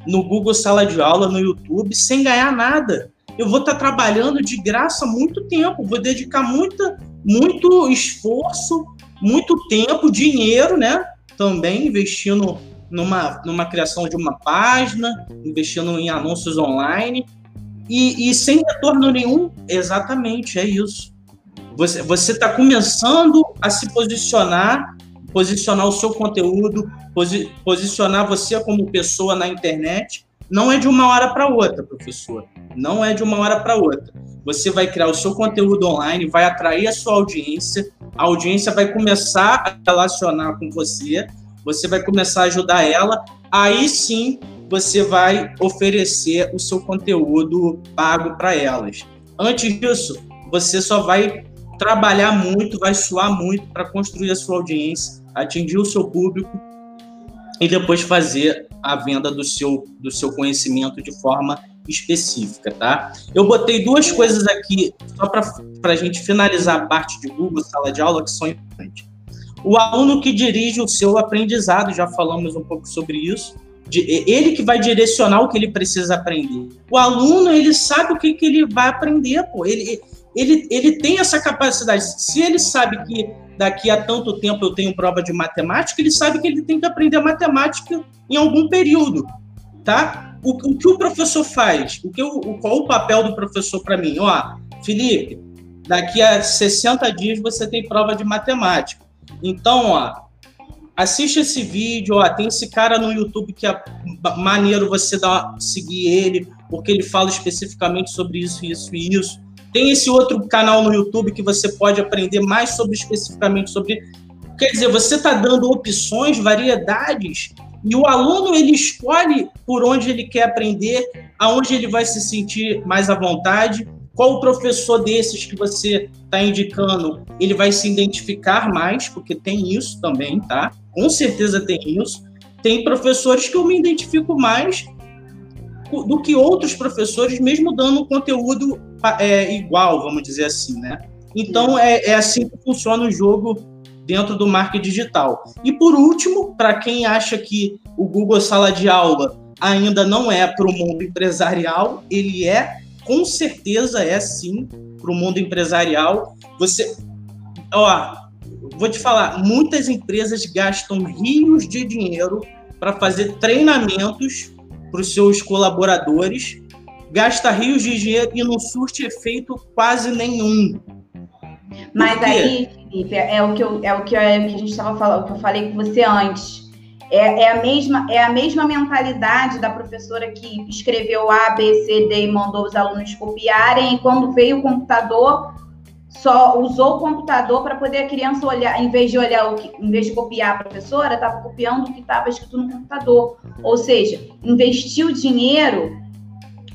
no Google Sala de Aula no YouTube sem ganhar nada eu vou estar tá trabalhando de graça muito tempo vou dedicar muita muito esforço muito tempo dinheiro né também investindo numa, numa criação de uma página, investindo em anúncios online e, e sem retorno nenhum. Exatamente, é isso. Você está começando a se posicionar, posicionar o seu conteúdo, posi, posicionar você como pessoa na internet. Não é de uma hora para outra, professor. Não é de uma hora para outra. Você vai criar o seu conteúdo online, vai atrair a sua audiência, a audiência vai começar a relacionar com você, você vai começar a ajudar ela, aí sim você vai oferecer o seu conteúdo pago para elas. Antes disso, você só vai trabalhar muito, vai suar muito para construir a sua audiência, atingir o seu público e depois fazer a venda do seu, do seu conhecimento de forma específica, tá? Eu botei duas coisas aqui só para a gente finalizar a parte de Google, sala de aula, que são importantes. O aluno que dirige o seu aprendizado, já falamos um pouco sobre isso, ele que vai direcionar o que ele precisa aprender. O aluno, ele sabe o que, que ele vai aprender, pô. Ele, ele, ele tem essa capacidade. Se ele sabe que daqui a tanto tempo eu tenho prova de matemática, ele sabe que ele tem que aprender matemática em algum período, tá? o, o que o professor faz? O que o, qual o papel do professor para mim? Ó, Felipe, daqui a 60 dias você tem prova de matemática. Então, ó, assiste esse vídeo, ó, tem esse cara no YouTube que é maneiro você dar, seguir ele, porque ele fala especificamente sobre isso, isso e isso. Tem esse outro canal no YouTube que você pode aprender mais sobre especificamente sobre. Quer dizer, você está dando opções, variedades e o aluno ele escolhe por onde ele quer aprender, aonde ele vai se sentir mais à vontade, qual o professor desses que você está indicando, ele vai se identificar mais, porque tem isso também, tá? Com certeza tem isso. Tem professores que eu me identifico mais do que outros professores, mesmo dando um conteúdo é, igual, vamos dizer assim, né? Então é, é assim que funciona o jogo dentro do marketing digital. E por último, para quem acha que o Google Sala de Aula ainda não é para o mundo empresarial, ele é, com certeza é sim para o mundo empresarial. Você, ó, vou te falar, muitas empresas gastam rios de dinheiro para fazer treinamentos para os seus colaboradores, gasta rios de dinheiro e não surte efeito quase nenhum. Mas aí, Felipe, é o que, eu, é o que, é o que a gente estava falando, o que eu falei com você antes. É, é, a mesma, é a mesma mentalidade da professora que escreveu A, B, C, D e mandou os alunos copiarem, e quando veio o computador, só usou o computador para poder a criança olhar, em vez de olhar o que, em vez de copiar a professora, estava copiando o que estava escrito no computador. Ou seja, investiu dinheiro,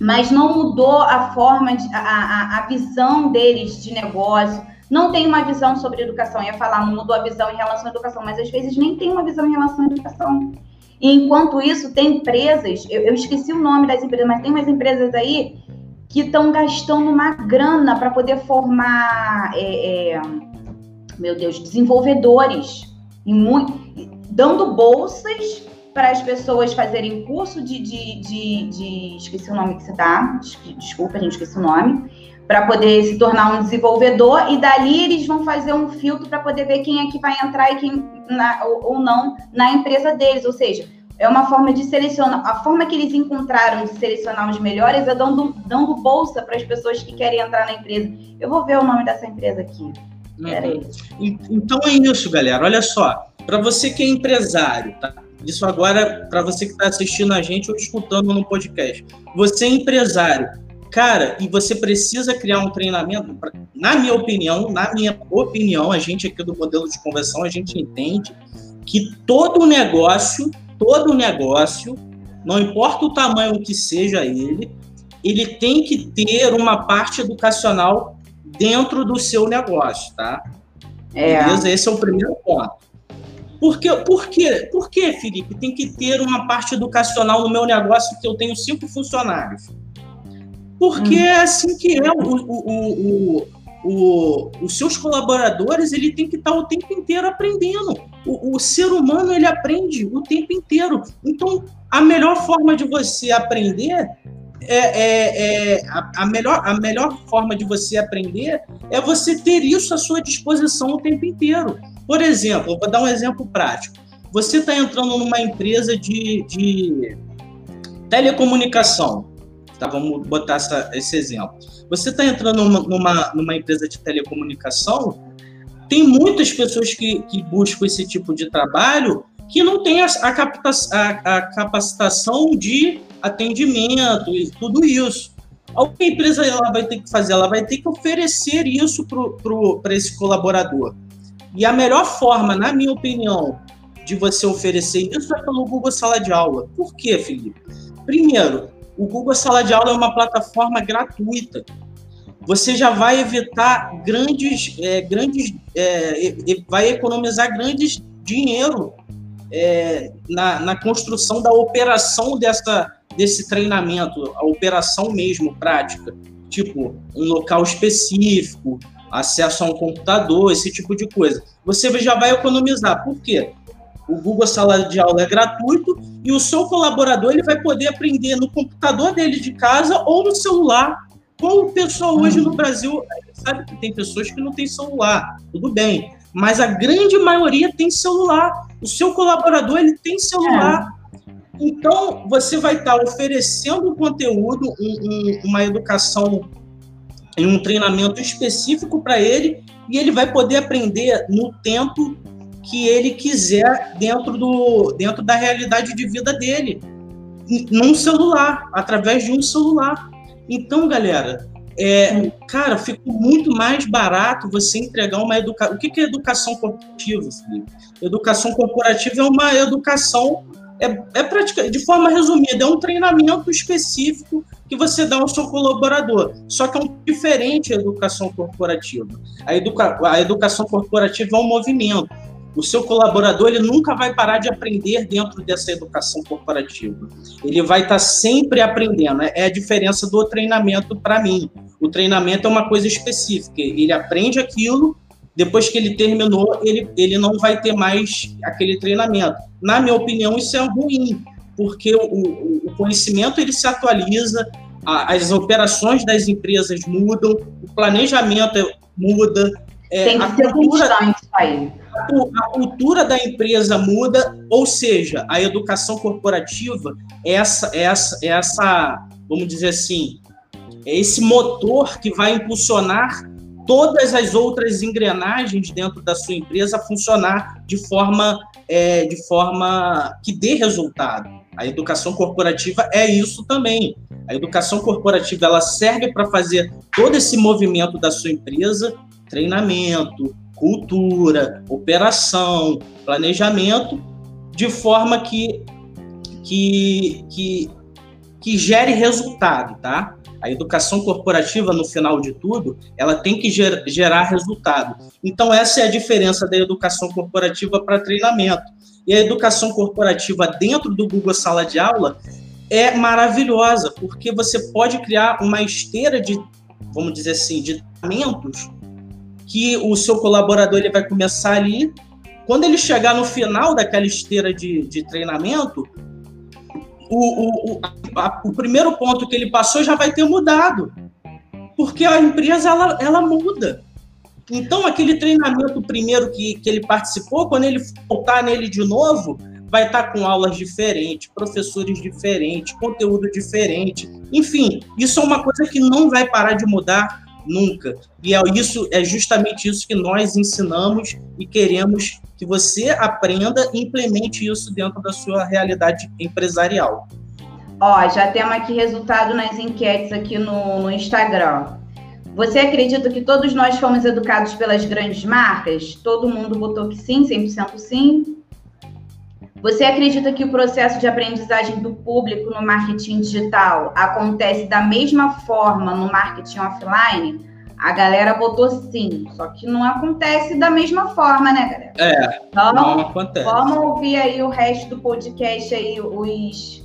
mas não mudou a forma, de, a, a, visão deles de negócio, não tem uma visão sobre educação. Eu ia falar, não mudou a visão em relação à educação, mas às vezes nem tem uma visão em relação à educação. E enquanto isso, tem empresas, eu, eu esqueci o nome das empresas, mas tem umas empresas aí que estão gastando uma grana para poder formar, é, é, meu Deus, desenvolvedores, e muito, dando bolsas para as pessoas fazerem curso de, de, de, de, Esqueci o nome que você tá. Desculpa, a gente esqueci o nome. Para poder se tornar um desenvolvedor, e dali eles vão fazer um filtro para poder ver quem é que vai entrar e quem na, ou, ou não na empresa deles. Ou seja, é uma forma de selecionar. A forma que eles encontraram de selecionar os melhores é dando, dando bolsa para as pessoas que querem entrar na empresa. Eu vou ver o nome dessa empresa aqui. Uhum. Então é isso, galera. Olha só. Para você que é empresário, tá? Isso agora, para você que está assistindo a gente ou escutando no podcast. Você é empresário, cara, e você precisa criar um treinamento. Na minha opinião, na minha opinião, a gente aqui do modelo de conversão, a gente entende que todo negócio todo negócio, não importa o tamanho que seja ele, ele tem que ter uma parte educacional dentro do seu negócio, tá? É. Beleza? Esse é o primeiro ponto. Por, que, por, quê? por que, Felipe, tem que ter uma parte educacional no meu negócio que eu tenho cinco funcionários? Porque hum. é assim que é. O, o, o, o, os seus colaboradores ele tem que estar o tempo inteiro aprendendo. O, o, ser humano ele aprende o tempo inteiro. Então, a melhor forma de você aprender é, é, é a, a, melhor, a melhor forma de você aprender é você ter isso à sua disposição o tempo inteiro. Por exemplo, vou dar um exemplo prático. Você está entrando numa empresa de, de telecomunicação. Tá, vamos botar essa, esse exemplo. Você está entrando numa, numa, numa, empresa de telecomunicação, tem muitas pessoas que, que buscam esse tipo de trabalho que não tem a, a, capta, a, a capacitação de atendimento e tudo isso. A empresa ela vai ter que fazer? Ela vai ter que oferecer isso para esse colaborador. E a melhor forma, na minha opinião, de você oferecer isso é pelo Google Sala de Aula. Por quê, Felipe? Primeiro, o Google Sala de Aula é uma plataforma gratuita. Você já vai evitar grandes, é, grandes, é, vai economizar grandes dinheiro é, na, na construção da operação dessa, desse treinamento, a operação mesmo prática, tipo um local específico, acesso a um computador, esse tipo de coisa. Você já vai economizar. Por quê? O Google Sala de Aula é gratuito e o seu colaborador ele vai poder aprender no computador dele de casa ou no celular. Como o pessoal hoje no Brasil sabe que tem pessoas que não têm celular, tudo bem, mas a grande maioria tem celular. O seu colaborador ele tem celular. É. Então você vai estar oferecendo conteúdo, um, um, uma educação em um treinamento específico para ele e ele vai poder aprender no tempo que ele quiser dentro, do, dentro da realidade de vida dele, num celular, através de um celular. Então, galera, é, cara, ficou muito mais barato você entregar uma educação. O que é educação corporativa, Felipe? Educação corporativa é uma educação, é, é de forma resumida, é um treinamento específico que você dá ao seu colaborador. Só que é um diferente a educação corporativa. A, educa, a educação corporativa é um movimento. O seu colaborador ele nunca vai parar de aprender dentro dessa educação corporativa. Ele vai estar sempre aprendendo. É a diferença do treinamento para mim. O treinamento é uma coisa específica. Ele aprende aquilo, depois que ele terminou, ele, ele não vai ter mais aquele treinamento. Na minha opinião, isso é ruim, porque o, o, conhecimento ele se atualiza, a, as operações das empresas mudam, o planejamento muda. É, Tem que ser cultura, constante aí a cultura da empresa muda, ou seja, a educação corporativa é essa, é essa, é essa, vamos dizer assim, é esse motor que vai impulsionar todas as outras engrenagens dentro da sua empresa funcionar de forma, é, de forma que dê resultado. A educação corporativa é isso também. A educação corporativa ela serve para fazer todo esse movimento da sua empresa, treinamento, cultura, operação, planejamento, de forma que, que, que, que gere resultado, tá? A educação corporativa, no final de tudo, ela tem que ger gerar resultado. Então, essa é a diferença da educação corporativa para treinamento. E a educação corporativa dentro do Google Sala de Aula é maravilhosa, porque você pode criar uma esteira de, vamos dizer assim, de treinamentos que o seu colaborador ele vai começar ali. Quando ele chegar no final daquela esteira de, de treinamento, o, o, a, o primeiro ponto que ele passou já vai ter mudado. Porque a empresa ela, ela muda. Então, aquele treinamento primeiro que, que ele participou, quando ele voltar nele de novo, vai estar com aulas diferentes, professores diferentes, conteúdo diferente. Enfim, isso é uma coisa que não vai parar de mudar nunca. E é isso é justamente isso que nós ensinamos e queremos que você aprenda e implemente isso dentro da sua realidade empresarial. Ó, já temos aqui resultado nas enquetes aqui no, no Instagram. Você acredita que todos nós fomos educados pelas grandes marcas? Todo mundo votou que sim, 100% sim. Você acredita que o processo de aprendizagem do público no marketing digital acontece da mesma forma no marketing offline? A galera votou sim, só que não acontece da mesma forma, né, galera? É, então, não acontece. Vamos ouvir aí o resto do podcast aí, os,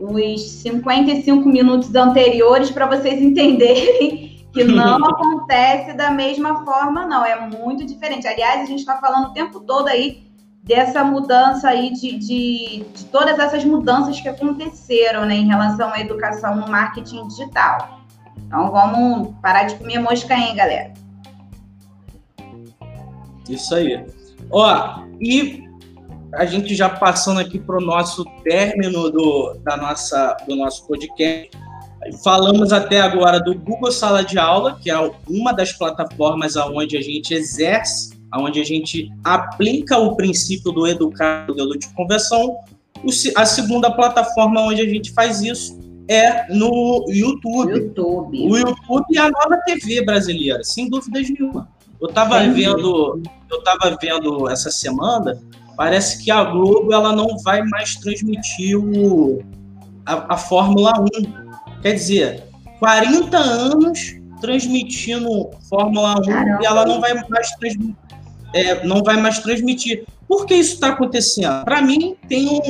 os 55 minutos anteriores, para vocês entenderem que não acontece da mesma forma, não. É muito diferente. Aliás, a gente está falando o tempo todo aí dessa mudança aí de, de, de, todas essas mudanças que aconteceram né, em relação à educação no marketing digital. Então vamos parar de comer mosca aí, galera. Isso aí. Ó, e a gente já passando aqui para o nosso término do, da nossa, do nosso podcast. Falamos até agora do Google Sala de Aula, que é uma das plataformas onde a gente exerce, onde a gente aplica o princípio do educar modelo de conversão. A segunda plataforma onde a gente faz isso é no YouTube. YouTube. O YouTube é a nova TV brasileira, sem dúvidas nenhuma. Eu estava vendo, eu tava vendo essa semana, parece que a Globo ela não vai mais transmitir o, a, a Fórmula 1. Quer dizer, 40 anos transmitindo Fórmula 1 Caramba. e ela não vai mais transmitir. É, não vai mais transmitir. Por que isso está acontecendo? Para mim, tem um,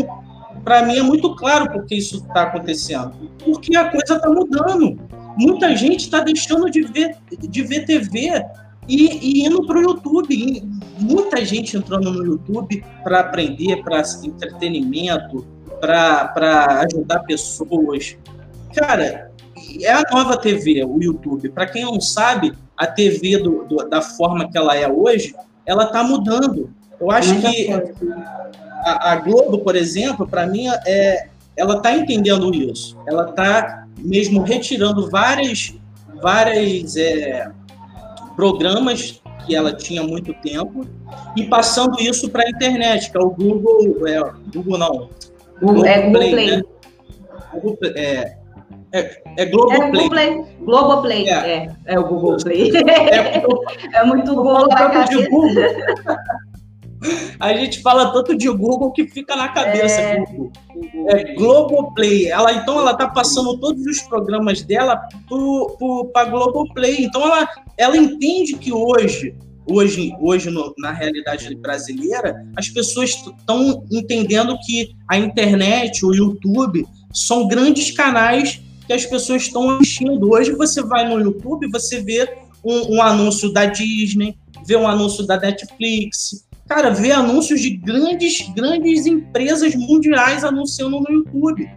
para mim é muito claro porque isso está acontecendo. Porque a coisa está mudando. Muita gente está deixando de ver, de ver TV e, e indo para o YouTube. Muita gente entrando no YouTube para aprender, para entretenimento, para ajudar pessoas. Cara, é a nova TV, o YouTube. Para quem não sabe, a TV do, do, da forma que ela é hoje, ela está mudando. Eu acho que a, a Globo, por exemplo, para mim, é, ela está entendendo isso. Ela está mesmo retirando várias, várias é, programas que ela tinha há muito tempo e passando isso para a internet, que é o Google, é, Google não, Google, é Google Play, Play. Né? Google, é, é, é Globoplay. É Globoplay, é. é, é o Google Play. É, é muito Google na cabeça. Google. A gente fala tanto de Google que fica na cabeça. É, Google. é Globoplay. Ela, então, ela tá passando todos os programas dela para Globoplay. Então, ela, ela entende que hoje, hoje, hoje no, na realidade brasileira, as pessoas estão entendendo que a internet, o YouTube, são grandes canais que as pessoas estão assistindo. Hoje você vai no YouTube, você vê um, um anúncio da Disney, vê um anúncio da Netflix, cara, ver anúncios de grandes, grandes empresas mundiais anunciando no YouTube.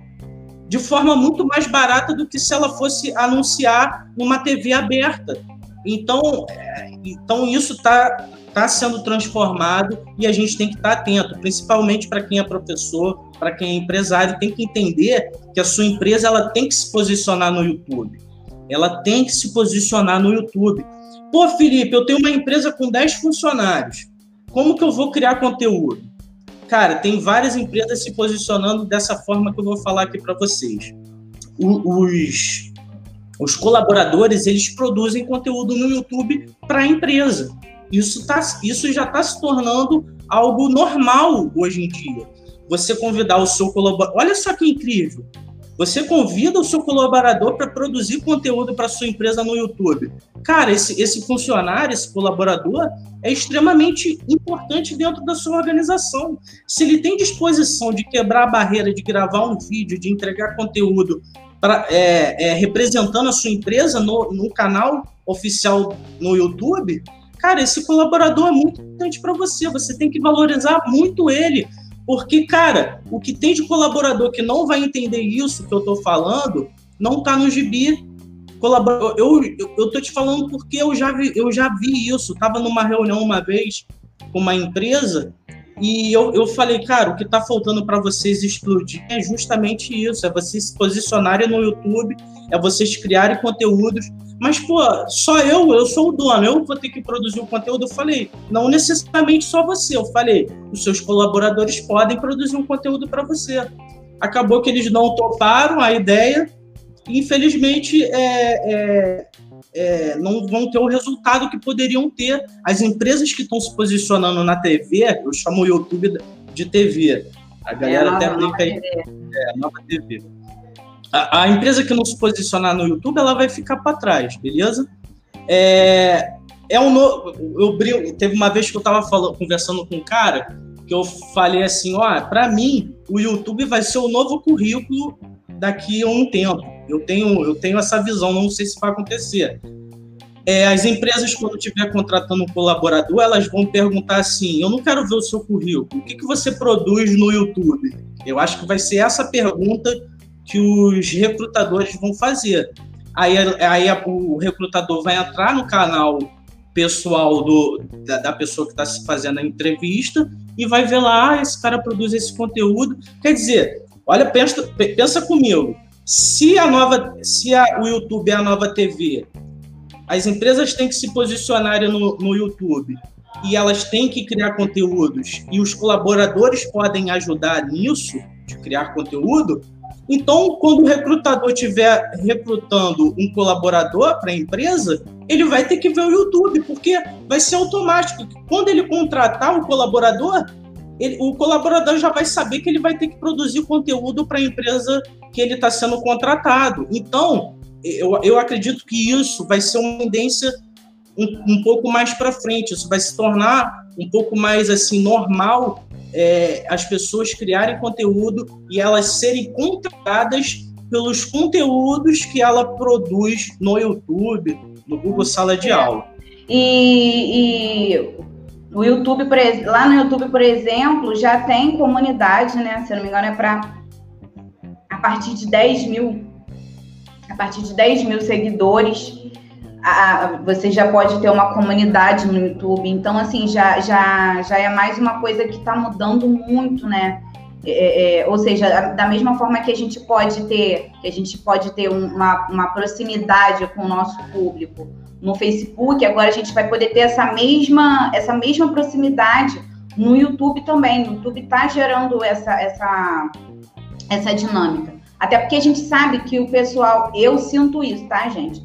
De forma muito mais barata do que se ela fosse anunciar numa TV aberta. Então, é, então isso está tá sendo transformado e a gente tem que estar tá atento, principalmente para quem é professor, para quem é empresário, tem que entender que a sua empresa ela tem que se posicionar no YouTube. Ela tem que se posicionar no YouTube. Pô, Felipe, eu tenho uma empresa com 10 funcionários. Como que eu vou criar conteúdo? Cara, tem várias empresas se posicionando dessa forma que eu vou falar aqui para vocês. Os, os colaboradores, eles produzem conteúdo no YouTube para a empresa. Isso, tá, isso já está se tornando algo normal hoje em dia. Você convidar o seu colaborador. Olha só que incrível. Você convida o seu colaborador para produzir conteúdo para sua empresa no YouTube. Cara, esse, esse funcionário, esse colaborador, é extremamente importante dentro da sua organização. Se ele tem disposição de quebrar a barreira, de gravar um vídeo, de entregar conteúdo pra, é, é, representando a sua empresa no, no canal oficial no YouTube, cara, esse colaborador é muito importante para você. Você tem que valorizar muito ele porque, cara, o que tem de colaborador que não vai entender isso que eu tô falando, não tá no gibi. Eu, eu tô te falando porque eu já vi, eu já vi isso. Tava numa reunião uma vez com uma empresa e eu, eu falei, cara, o que está faltando para vocês explodir é justamente isso: é vocês se posicionarem no YouTube, é vocês criarem conteúdos. Mas, pô, só eu, eu sou o dono, eu vou ter que produzir o conteúdo. Eu falei, não necessariamente só você. Eu falei, os seus colaboradores podem produzir um conteúdo para você. Acabou que eles não toparam a ideia. Infelizmente, é, é, é, não vão ter o resultado que poderiam ter. As empresas que estão se posicionando na TV, eu chamo o YouTube de TV. A galera é, até brinca aí. É, nova TV. A, a, empresa que não se posicionar no YouTube, ela vai ficar para trás, beleza? É, é um no, eu brinco, teve uma vez que eu estava conversando com um cara que eu falei assim, ó, para mim o YouTube vai ser o novo currículo daqui a um tempo. Eu tenho, eu tenho essa visão, não sei se vai acontecer. É, as empresas, quando estiver contratando um colaborador, elas vão perguntar assim: eu não quero ver o seu currículo, o que, que você produz no YouTube? Eu acho que vai ser essa pergunta que os recrutadores vão fazer. Aí, aí o recrutador vai entrar no canal pessoal do, da, da pessoa que está se fazendo a entrevista e vai ver lá, ah, esse cara produz esse conteúdo. Quer dizer, olha, pensa, pensa comigo se a nova, se a, o YouTube é a nova TV, as empresas têm que se posicionar no, no YouTube e elas têm que criar conteúdos e os colaboradores podem ajudar nisso, de criar conteúdo. Então, quando o recrutador estiver recrutando um colaborador para a empresa, ele vai ter que ver o YouTube, porque vai ser automático. Quando ele contratar o colaborador, ele, o colaborador já vai saber que ele vai ter que produzir conteúdo para a empresa que ele está sendo contratado. Então, eu, eu acredito que isso vai ser uma tendência um, um pouco mais para frente. Isso vai se tornar um pouco mais assim normal é, as pessoas criarem conteúdo e elas serem contratadas pelos conteúdos que ela produz no YouTube, no Google Sala de Aula. E, e o YouTube, lá no YouTube, por exemplo, já tem comunidade, né? Se eu não me engano, é para a partir de 10 mil, a partir de 10 mil seguidores, a, você já pode ter uma comunidade no YouTube. Então, assim, já, já, já é mais uma coisa que está mudando muito, né? É, é, ou seja, da mesma forma que a gente pode ter, que a gente pode ter uma, uma proximidade com o nosso público no Facebook, agora a gente vai poder ter essa mesma, essa mesma proximidade no YouTube também. No YouTube está gerando essa, essa, essa dinâmica. Até porque a gente sabe que o pessoal, eu sinto isso, tá, gente?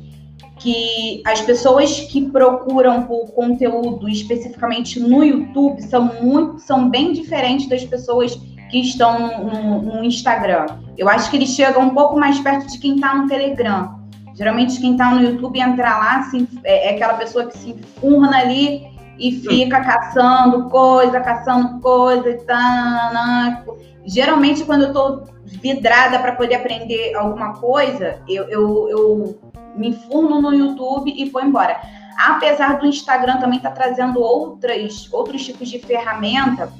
Que as pessoas que procuram por conteúdo especificamente no YouTube são muito, são bem diferentes das pessoas que estão no, no Instagram. Eu acho que eles chegam um pouco mais perto de quem está no Telegram. Geralmente quem está no YouTube entra lá assim, é, é, aquela pessoa que se enfurna ali e fica caçando coisa, caçando coisa e tá. Geralmente quando eu estou vidrada para poder aprender alguma coisa, eu, eu, eu me enfurno no YouTube e vou embora. Apesar do Instagram também estar tá trazendo outras, outros tipos de ferramenta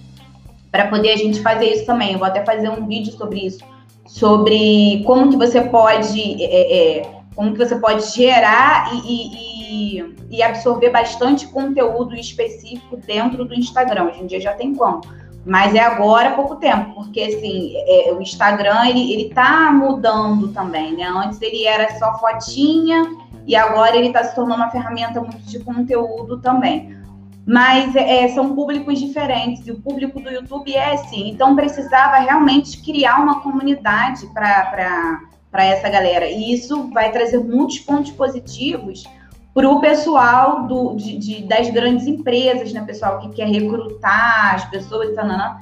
para poder a gente fazer isso também. Eu vou até fazer um vídeo sobre isso, sobre como que você pode é, é, como que você pode gerar e, e, e, absorver bastante conteúdo específico dentro do Instagram. Hoje em dia já tem como. Mas é agora pouco tempo, porque assim, é, o Instagram ele, ele tá mudando também, né? Antes ele era só fotinha e agora ele está se tornando uma ferramenta muito de conteúdo também. Mas é, são públicos diferentes, e o público do YouTube é assim, então precisava realmente criar uma comunidade para essa galera. E isso vai trazer muitos pontos positivos para o pessoal do, de, de, das grandes empresas, né, pessoal que quer recrutar as pessoas, tanana,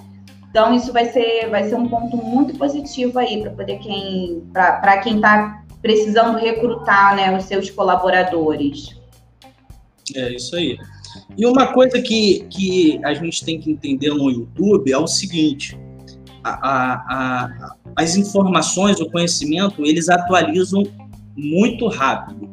Então isso vai ser, vai ser um ponto muito positivo aí para poder quem, para quem está precisando recrutar, né, os seus colaboradores. É isso aí. E uma coisa que, que a gente tem que entender no YouTube é o seguinte: a, a, a, as informações, o conhecimento, eles atualizam muito rápido,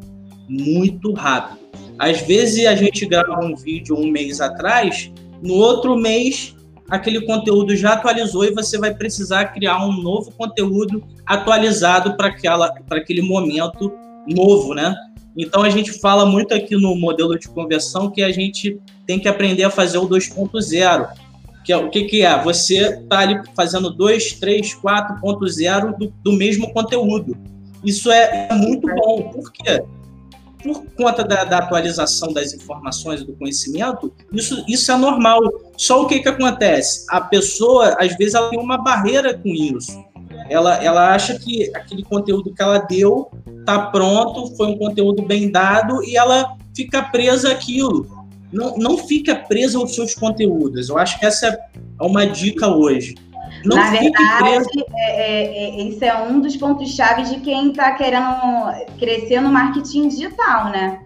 muito rápido. Às vezes a gente grava um vídeo um mês atrás, no outro mês aquele conteúdo já atualizou e você vai precisar criar um novo conteúdo atualizado para aquela para aquele momento novo, né? Então a gente fala muito aqui no modelo de conversão que a gente tem que aprender a fazer o 2.0. Que é, o que, que é? Você está ali fazendo 2, 3, 4.0 do, do mesmo conteúdo. Isso é, é muito bom. Por quê? por conta da, da, atualização das informações do conhecimento, isso, isso é normal. Só o que, que acontece? A pessoa, às vezes, ela tem uma barreira com isso. Ela, ela acha que aquele conteúdo que ela deu está pronto, foi um conteúdo bem dado e ela fica presa àquilo. Não, não fica presa aos seus conteúdos. Eu acho que essa é uma dica hoje. Não Na verdade, é, é, é, isso é um dos pontos-chave de quem está querendo crescer no marketing digital, né?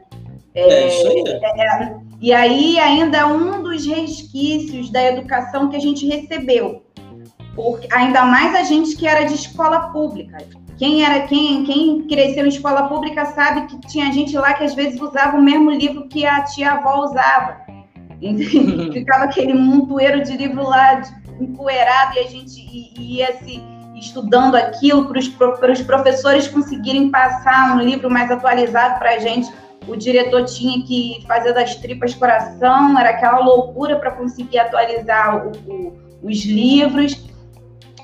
É, é isso aí. É, é, e aí, ainda um dos resquícios da educação que a gente recebeu. Porque, ainda mais a gente que era de escola pública. Quem era quem, quem cresceu em escola pública sabe que tinha gente lá que às vezes usava o mesmo livro que a tia avó usava. Ficava aquele montoeiro de livro lá empoeirado e a gente ia se estudando aquilo para os professores conseguirem passar um livro mais atualizado para a gente. O diretor tinha que fazer das tripas coração, era aquela loucura para conseguir atualizar o, o, os livros.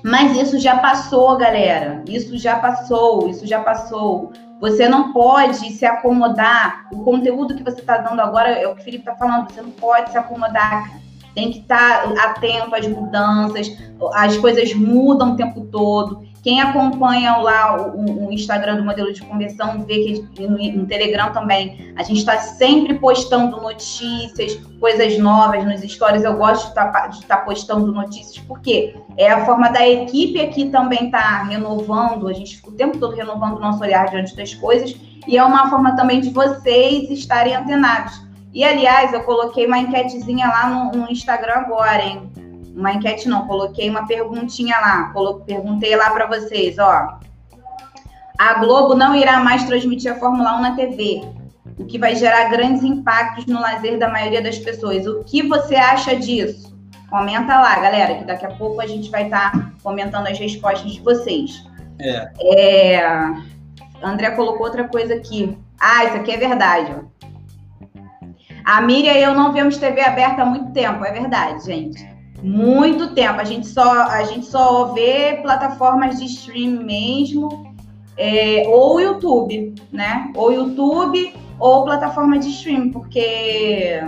Mas isso já passou, galera. Isso já passou, isso já passou. Você não pode se acomodar. O conteúdo que você está dando agora é o que o Felipe está falando. Você não pode se acomodar tem que estar tá atento às mudanças, as coisas mudam o tempo todo. Quem acompanha lá o, o Instagram do modelo de conversão vê que no, no Telegram também a gente está sempre postando notícias, coisas novas nos stories. Eu gosto de estar tá, tá postando notícias porque é a forma da equipe aqui também estar tá renovando. A gente fica o tempo todo renovando o nosso olhar diante das coisas e é uma forma também de vocês estarem antenados. E, aliás, eu coloquei uma enquetezinha lá no, no Instagram agora, hein? Uma enquete não, coloquei uma perguntinha lá. Perguntei lá para vocês, ó. A Globo não irá mais transmitir a Fórmula 1 na TV, o que vai gerar grandes impactos no lazer da maioria das pessoas. O que você acha disso? Comenta lá, galera, que daqui a pouco a gente vai estar tá comentando as respostas de vocês. É. é... André colocou outra coisa aqui. Ah, isso aqui é verdade, ó. A Miriam e eu não vemos TV aberta há muito tempo, é verdade, gente. Muito tempo. A gente só, a gente só vê plataformas de stream mesmo, é, ou YouTube, né? Ou YouTube ou plataforma de stream, porque,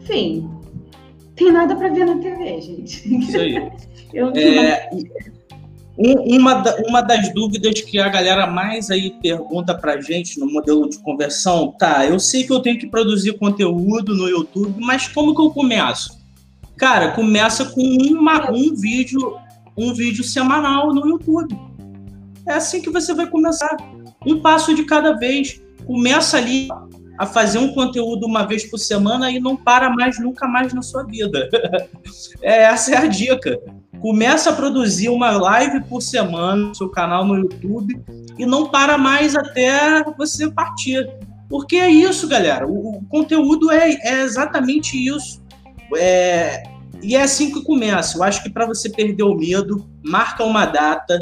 enfim, tem nada para ver na TV, gente. Isso aí. eu é, uma, da, uma das dúvidas que a galera mais aí pergunta pra gente no modelo de conversão, tá, eu sei que eu tenho que produzir conteúdo no YouTube, mas como que eu começo? Cara, começa com uma, um vídeo, um vídeo semanal no YouTube. É assim que você vai começar. Um passo de cada vez. Começa ali a fazer um conteúdo uma vez por semana e não para mais nunca mais na sua vida. é, essa é a dica. Começa a produzir uma live por semana no seu canal no YouTube e não para mais até você partir. Porque é isso, galera. O, conteúdo é, é, exatamente isso. É, e é assim que começa. Eu acho que para você perder o medo, marca uma data.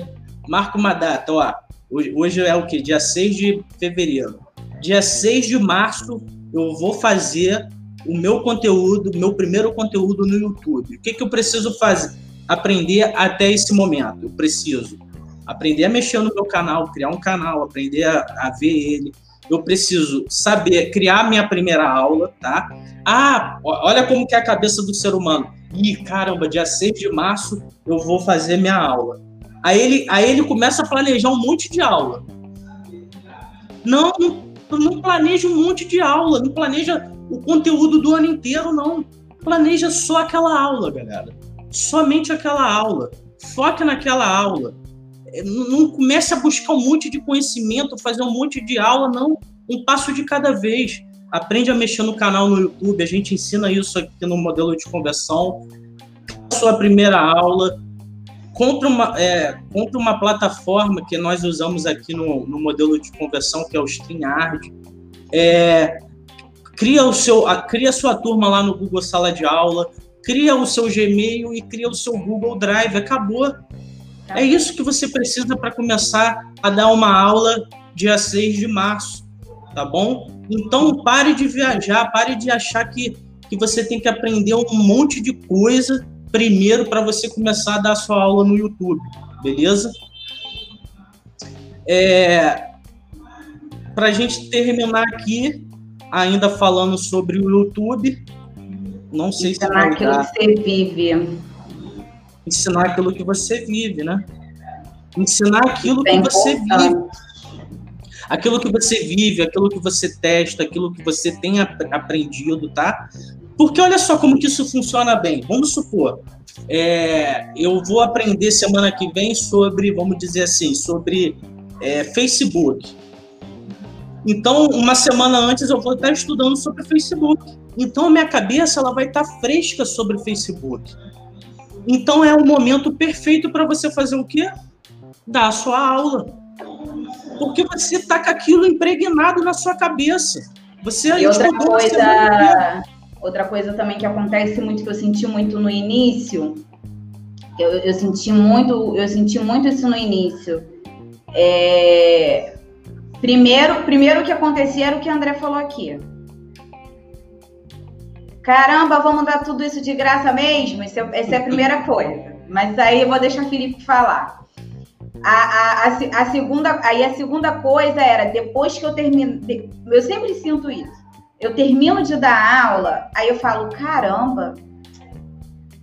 Marca uma data, ó. Hoje, é o que? Dia 6 de fevereiro. Dia 6 de março eu vou fazer o meu conteúdo, meu primeiro conteúdo no YouTube. O que, que eu preciso fazer? aprender até esse momento. Eu preciso aprender a mexer no meu canal, criar um canal, aprender a, a ver ele. Eu preciso saber criar minha primeira aula, tá? Ah, olha como que é a cabeça do ser humano. Ih, caramba, dia 6 de março eu vou fazer minha aula. Aí ele, aí ele começa a planejar um monte de aula. Não, não, não planeja um monte de aula, não planeja o conteúdo do ano inteiro, não. Planeja só aquela aula, galera somente aquela aula. Foque naquela aula. É, não comece a buscar um monte de conhecimento, fazer um monte de aula, não. Um passo de cada vez. Aprende a mexer no canal no YouTube, a gente ensina isso aqui no modelo de conversão. Sua primeira aula, compra uma, é, uma plataforma que nós usamos aqui no, no modelo de conversão, que é o StreamYard. É, cria, o seu, a, cria a sua turma lá no Google Sala de Aula, cria o seu Gmail e cria o seu Google Drive. Acabou. É isso que você precisa para começar a dar uma aula dia 6 de março, tá bom? Então pare de viajar, pare de achar que, que você tem que aprender um monte de coisa primeiro para você começar a dar a sua aula no YouTube, beleza? É, para a gente terminar aqui, ainda falando sobre o YouTube, não sei se aquilo que você vive. Ensinar aquilo que você vive, né? Ensinar aquilo que você vive. Aquilo que você vive, aquilo que você testa, aquilo que você tem aprendido, tá? Porque olha só como que isso funciona bem. Vamos supor, é, eu vou aprender semana que vem sobre, vamos dizer assim, sobre é, Facebook. Então, uma semana antes eu vou estar estudando sobre Facebook. Então, a minha cabeça ela vai estar fresca sobre Facebook. Então, é o momento perfeito para você fazer o quê? Dar a sua aula. Porque você está com aquilo impregnado na sua cabeça. Você e outra coisa, outra coisa também que acontece muito, que eu senti muito no início, eu, eu senti muito, eu senti muito isso no início. É, primeiro, primeiro o que acontecia era o que a André falou aqui Caramba, vamos dar tudo isso de graça mesmo? Essa é, essa é a primeira coisa. Mas aí eu vou deixar o Felipe falar. A, a, a, a, segunda, aí a segunda coisa era, depois que eu termino, eu sempre sinto isso. Eu termino de dar aula, aí eu falo, caramba,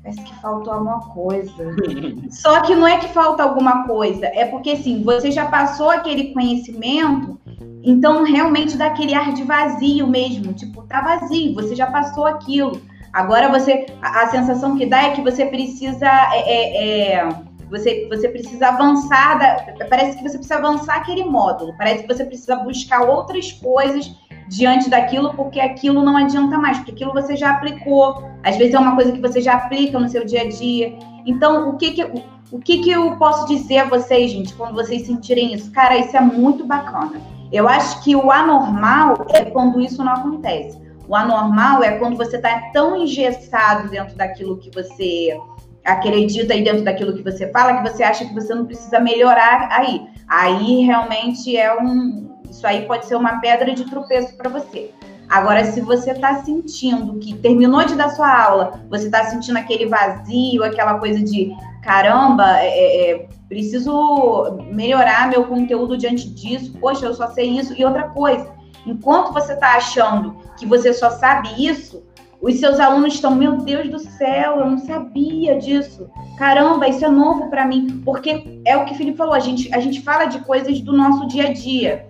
parece que faltou alguma coisa. Só que não é que falta alguma coisa, é porque assim, você já passou aquele conhecimento então, realmente dá aquele ar de vazio mesmo, tipo, tá vazio, você já passou aquilo. Agora você, a, a sensação que dá é que você precisa, é, é, é, você, você precisa avançar, da, parece que você precisa avançar aquele módulo, parece que você precisa buscar outras coisas diante daquilo, porque aquilo não adianta mais, porque aquilo você já aplicou. Às vezes é uma coisa que você já aplica no seu dia a dia. Então, o que que, o que, que eu posso dizer a vocês, gente, quando vocês sentirem isso? Cara, isso é muito bacana eu acho que o anormal é quando isso não acontece. O anormal é quando você está tão engessado dentro daquilo que você acredita e dentro daquilo que você fala que você acha que você não precisa melhorar aí. Aí realmente é um. Isso aí pode ser uma pedra de tropeço para você. Agora, se você está sentindo que terminou de dar sua aula, você está sentindo aquele vazio, aquela coisa de caramba, é, é, é, preciso melhorar meu conteúdo diante disso, poxa, eu só sei isso. E outra coisa, enquanto você está achando que você só sabe isso, os seus alunos estão, meu Deus do céu, eu não sabia disso. Caramba, isso é novo para mim, porque é o que o Felipe falou, a gente, a gente fala de coisas do nosso dia a dia.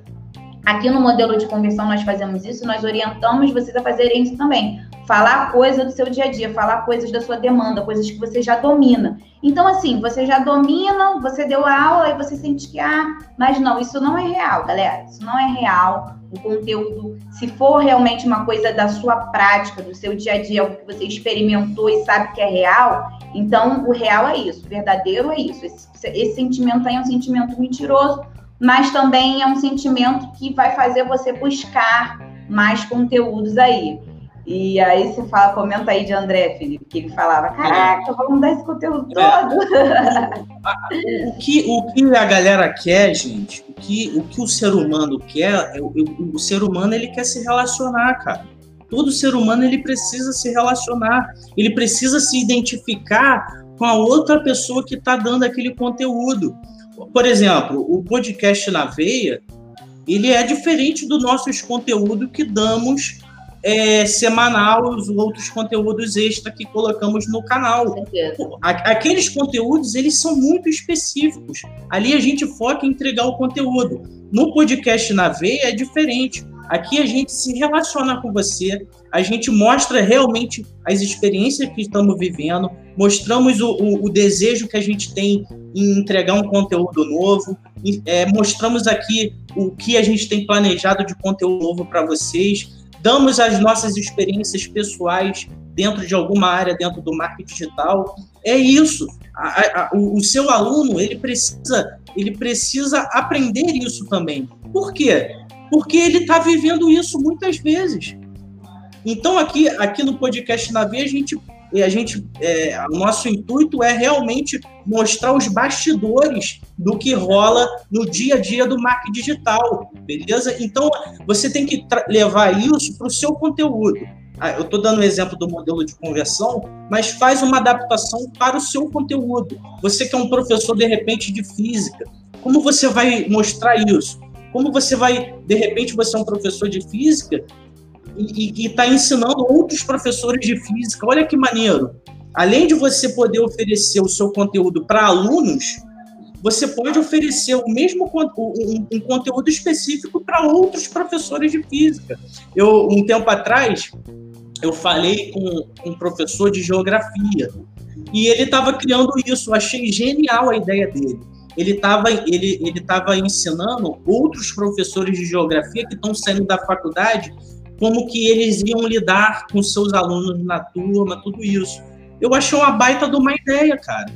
Aqui no modelo de conversão nós fazemos isso, nós orientamos vocês a fazerem isso também falar coisa do seu dia a dia, falar coisas da sua demanda, coisas que você já domina. Então, assim, você já domina, você deu a aula e você sente que, ah, mas não, isso não é real, galera. Isso não é real. O conteúdo, se for realmente uma coisa da sua prática, do seu dia a dia, algo que você experimentou e sabe que é real, então o real é isso, o verdadeiro é isso. Esse, esse sentimento aí é um sentimento mentiroso, mas também é um sentimento que vai fazer você buscar mais conteúdos aí. E aí você fala, comenta aí de André, Felipe, que ele falava, caraca, vamos dar esse conteúdo é. todo. o, que, o que a galera quer, gente, o que o, que o ser humano quer, é, o, o ser humano ele quer se relacionar, cara. Todo ser humano ele precisa se relacionar, ele precisa se identificar com a outra pessoa que está dando aquele conteúdo. Por exemplo, o podcast na veia, ele é diferente dos nossos conteúdos que damos é, semanal os outros conteúdos extra que colocamos no canal. Aqueles conteúdos, eles são muito específicos. Ali a gente foca em entregar o conteúdo. No podcast na veia é diferente. Aqui a gente se relaciona com você, a gente mostra realmente as experiências que estamos vivendo, mostramos o, o, o desejo que a gente tem em entregar um conteúdo novo, é, mostramos aqui o que a gente tem planejado de conteúdo novo para vocês, damos as nossas experiências pessoais dentro de alguma área dentro do marketing digital. É isso. A, a, o, o seu aluno ele precisa ele precisa aprender isso também. Por quê? porque ele está vivendo isso muitas vezes. Então, aqui, aqui no podcast na V, a gente, a gente é, o nosso intuito é realmente mostrar os bastidores do que rola no dia a dia do marketing digital, beleza? Então, você tem que levar isso para o seu conteúdo. Ah, eu estou dando o um exemplo do modelo de conversão, mas faz uma adaptação para o seu conteúdo. Você que é um professor, de repente, de física, como você vai mostrar isso? Como você vai, de repente, você é um professor de física e está ensinando outros professores de física. Olha que maneiro. Além de você poder oferecer o seu conteúdo para alunos, você pode oferecer o mesmo um, um conteúdo específico para outros professores de física. Eu um tempo atrás eu falei com um professor de geografia e ele estava criando isso. Eu achei genial a ideia dele ele estava ele, ele tava ensinando outros professores de geografia que estão saindo da faculdade como que eles iam lidar com seus alunos na turma, tudo isso. Eu achei uma baita de uma ideia, cara.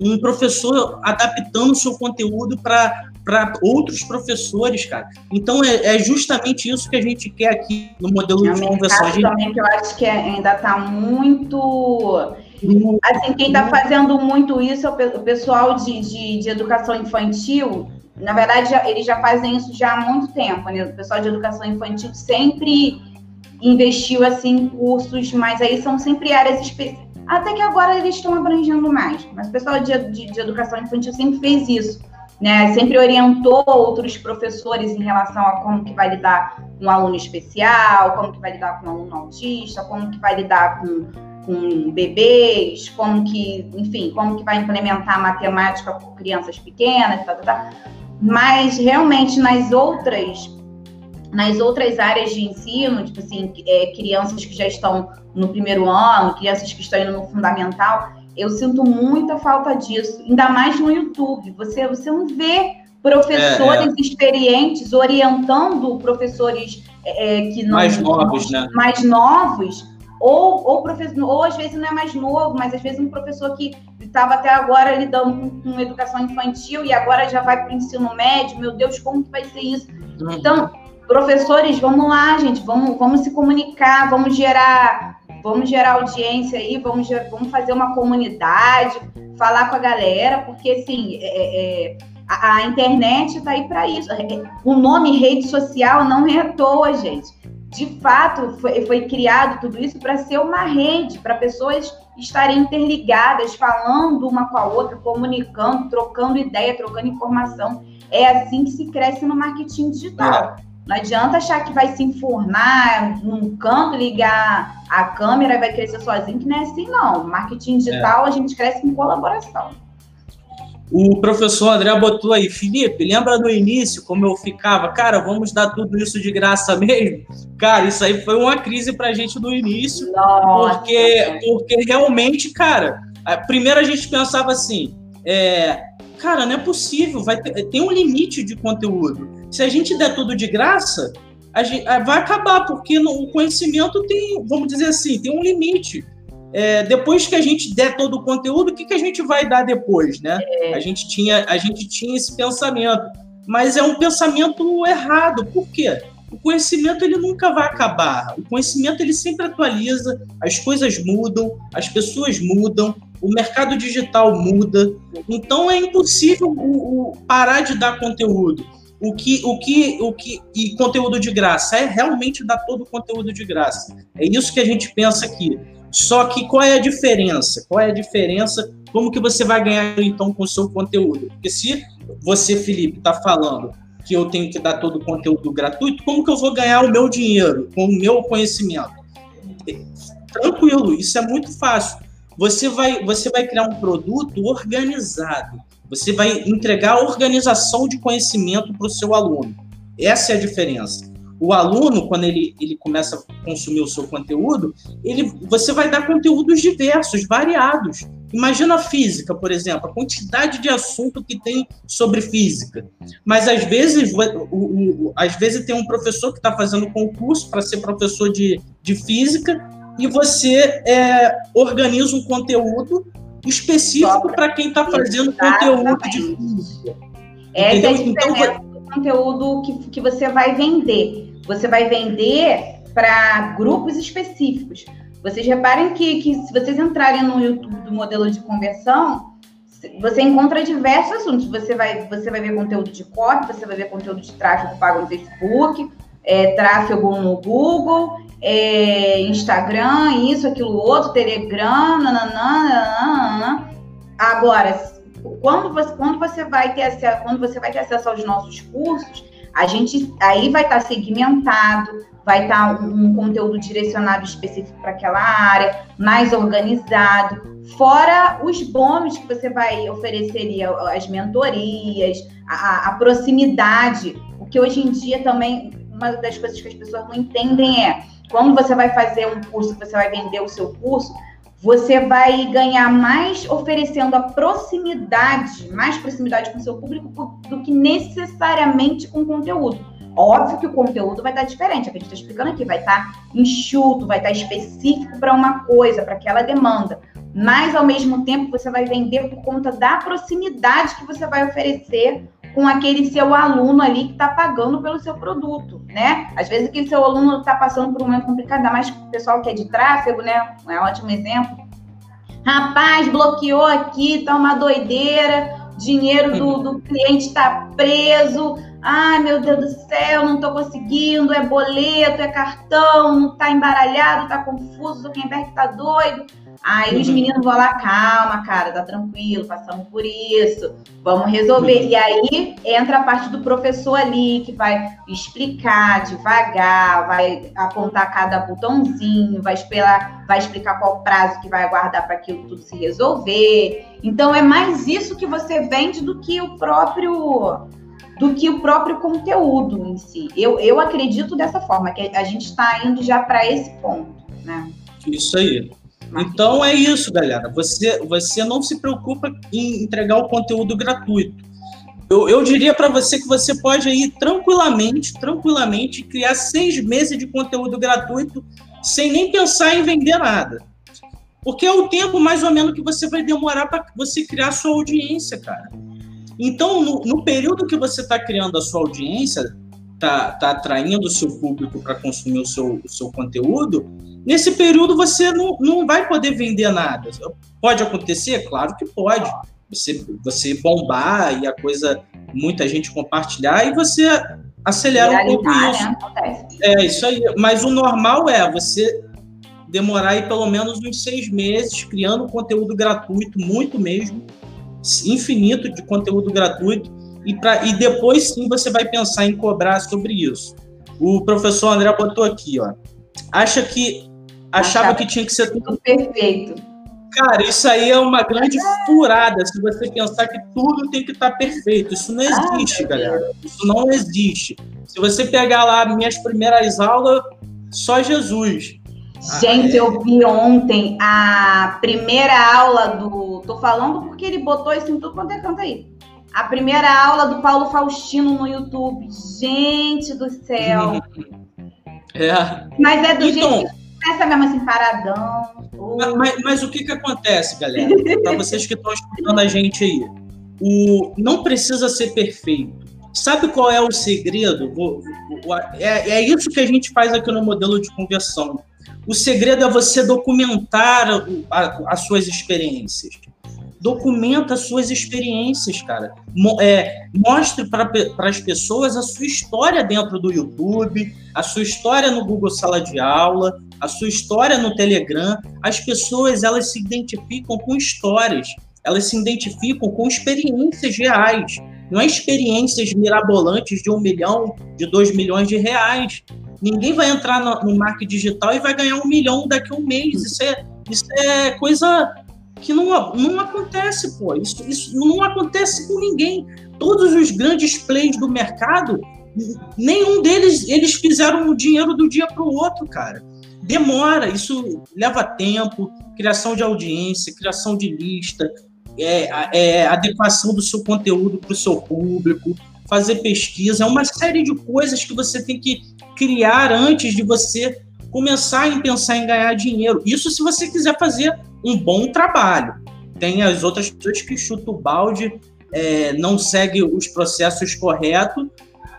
Um professor adaptando o seu conteúdo para outros professores, cara. Então é, é, justamente isso que a gente quer aqui no modelo é de conversão. Gente... também que eu acho que ainda está muito Assim, quem está fazendo muito isso é o pessoal de, de, de, educação infantil. Na verdade, já, eles já fazem isso já há muito tempo, né? O pessoal de educação infantil sempre investiu assim em cursos, mas aí são sempre áreas específicas. Até que agora eles estão abrangendo mais. Mas o pessoal de, de, de educação infantil sempre fez isso. Né, sempre orientou outros professores em relação a como que vai lidar com um aluno especial, como que vai lidar com um aluno autista, como que vai lidar com com bebês, como que, enfim, como que vai implementar matemática com crianças pequenas, tá, tá, tá. Mas realmente nas outras nas outras áreas de ensino, tipo assim, é, crianças que já estão no primeiro ano, crianças que estão indo no fundamental, eu sinto muita falta disso, ainda mais no YouTube. Você, você não vê professores é, é. experientes orientando professores é, é que não mais novos, né? Mais novos ou, ou, professor, ou às vezes não é mais novo, mas às vezes um professor que estava até agora lidando com, com, educação infantil e agora já vai para o ensino médio, meu Deus, como que vai ser isso? Uhum. Então, professores, vamos lá, gente, vamos, vamos se comunicar, vamos gerar, vamos gerar audiência aí, vamos, vamos fazer uma comunidade, falar com a galera, porque assim, é, é, é a, a, internet está aí para isso. É, o nome rede social não é à toa, gente de fato, foi, foi criado tudo isso para ser uma rede, para pessoas estarem interligadas, falando uma com a outra, comunicando, trocando ideia, trocando informação. É assim que se cresce no marketing digital. É. Não adianta achar que vai se informar num canto, ligar a câmera e vai crescer sozinho, que não é assim, não. Marketing digital, é. a gente cresce em colaboração. O professor André botou aí, Felipe, lembra no início como eu ficava? Cara, vamos dar tudo isso de graça mesmo? Cara, isso aí foi uma crise pra gente no início, Nossa. porque, porque realmente, cara, primeiro a gente pensava assim, é, cara, não é possível, vai ter, tem um limite de conteúdo. Se a gente der tudo de graça, a gente, vai acabar, porque no, o conhecimento tem, vamos dizer assim, tem um limite é, depois que a gente der todo o conteúdo, o que, que a gente vai dar depois, né? É. A, gente tinha, a gente tinha esse pensamento, mas é um pensamento errado. Por quê? O conhecimento ele nunca vai acabar. O conhecimento ele sempre atualiza, as coisas mudam, as pessoas mudam, o mercado digital muda. Então é impossível o, o parar de dar conteúdo. O que, o que, o que e conteúdo de graça é realmente dar todo o conteúdo de graça. É isso que a gente pensa aqui. Só que qual é a diferença? Qual é a diferença? Como que você vai ganhar então com o seu conteúdo? Porque se você, Felipe, está falando que eu tenho que dar todo o conteúdo gratuito, como que eu vou ganhar o meu dinheiro com o meu conhecimento? Tranquilo, isso é muito fácil. Você vai, você vai criar um produto organizado. Você vai entregar organização de conhecimento para o seu aluno. Essa é a diferença. O aluno, quando ele, ele começa a consumir o seu conteúdo, ele, você vai dar conteúdos diversos, variados. Imagina a física, por exemplo, a quantidade de assunto que tem sobre física. Mas às vezes, o, o, às vezes tem um professor que está fazendo concurso para ser professor de, de física e você é, organiza um conteúdo específico para quem está fazendo conteúdo de física. Essa Entendeu? é a diferença então, do conteúdo que, que você vai vender. Você vai vender para grupos específicos. Vocês reparem que, que se vocês entrarem no YouTube do modelo de conversão, você encontra diversos assuntos. Você vai, você vai ver conteúdo de copy, você vai ver conteúdo de tráfego pago no Facebook, é, tráfego no Google, é, Instagram, isso, aquilo, outro, Telegram, nananã, Agora, quando você, quando você vai ter acesso, quando você vai ter acesso aos nossos cursos, a gente aí vai estar tá segmentado, vai estar tá um, um conteúdo direcionado específico para aquela área, mais organizado, fora os bônus que você vai oferecer, as mentorias, a, a proximidade, porque hoje em dia também uma das coisas que as pessoas não entendem é quando você vai fazer um curso, você vai vender o seu curso, você vai ganhar mais oferecendo a proximidade, mais proximidade com o seu público do que necessariamente com o conteúdo. Óbvio que o conteúdo vai estar diferente, é o que a gente está explicando aqui, vai estar enxuto, vai estar específico para uma coisa, para aquela demanda. Mas, ao mesmo tempo, você vai vender por conta da proximidade que você vai oferecer com aquele seu aluno ali que está pagando pelo seu produto, né? Às vezes aquele seu aluno está passando por um momento complicado, ainda mais o pessoal que é de tráfego, né? É um ótimo exemplo. Rapaz, bloqueou aqui, tá uma doideira, dinheiro do, do cliente está preso. Ai, meu Deus do céu, não estou conseguindo, é boleto, é cartão, não está embaralhado, está confuso, o Zuckerberg está doido. Aí os uhum. meninos vão lá, calma, cara, tá tranquilo, passamos por isso, vamos resolver. Uhum. E aí entra a parte do professor ali, que vai explicar devagar, vai apontar cada botãozinho, vai esperar, vai explicar qual prazo que vai aguardar para aquilo tudo se resolver. Então é mais isso que você vende do que o próprio do que o próprio conteúdo em si. Eu, eu acredito dessa forma, que a gente está indo já para esse ponto, né? Isso aí. Então é isso, galera. Você, você não se preocupa em entregar o conteúdo gratuito. Eu, eu diria para você que você pode aí tranquilamente, tranquilamente criar seis meses de conteúdo gratuito sem nem pensar em vender nada. Porque é o tempo mais ou menos que você vai demorar para você criar sua audiência, cara. Então, no, no período que você está criando a sua audiência, tá, tá atraindo o seu público para consumir o seu, o seu conteúdo, nesse período você não, não vai poder vender nada. Pode acontecer? Claro que pode. Você, você bombar e a coisa, muita gente compartilhar e você acelera um pouco isso. Né? É, isso aí. Mas o normal é você demorar aí pelo menos uns seis meses criando conteúdo gratuito, muito mesmo, infinito de conteúdo gratuito e, pra, e depois sim você vai pensar em cobrar sobre isso. O professor André botou aqui, ó. Acha que achava que tinha que ser tudo perfeito. Cara, isso aí é uma grande furada se você pensar que tudo tem que estar tá perfeito. Isso não existe, ah, galera. Isso não existe. Se você pegar lá minhas primeiras aulas, só Jesus. Gente, eu vi ontem a primeira aula do. Tô falando porque ele botou isso em tudo quanto é canto aí a primeira aula do Paulo Faustino no YouTube. Gente do céu. É. Mas é do então, jeito que começa mesmo assim, paradão. Mas, mas, mas, o que que acontece, galera? Para vocês que estão escutando a gente aí. O, não precisa ser perfeito. Sabe qual é o segredo? É, é isso que a gente faz aqui no modelo de conversão. O segredo é você documentar as suas experiências documenta suas experiências, cara. Mo é, mostre para as pessoas a sua história dentro do YouTube, a sua história no Google Sala de Aula, a sua história no Telegram. As pessoas elas se identificam com histórias, elas se identificam com experiências reais. Não é experiências mirabolantes de um milhão, de dois milhões de reais. Ninguém vai entrar no, no marketing digital e vai ganhar um milhão daqui a um mês. Isso é, isso é coisa que não, não acontece, pô. Isso, isso não acontece com ninguém. Todos os grandes players do mercado, nenhum deles eles fizeram o dinheiro do dia para o outro, cara. Demora, isso leva tempo, criação de audiência, criação de lista, é, é, adequação do seu conteúdo para o seu público, fazer pesquisa, é uma série de coisas que você tem que criar antes de você começar a pensar em ganhar dinheiro. Isso se você quiser fazer um bom trabalho. Tem as outras pessoas que chutam o balde, é, não segue os processos corretos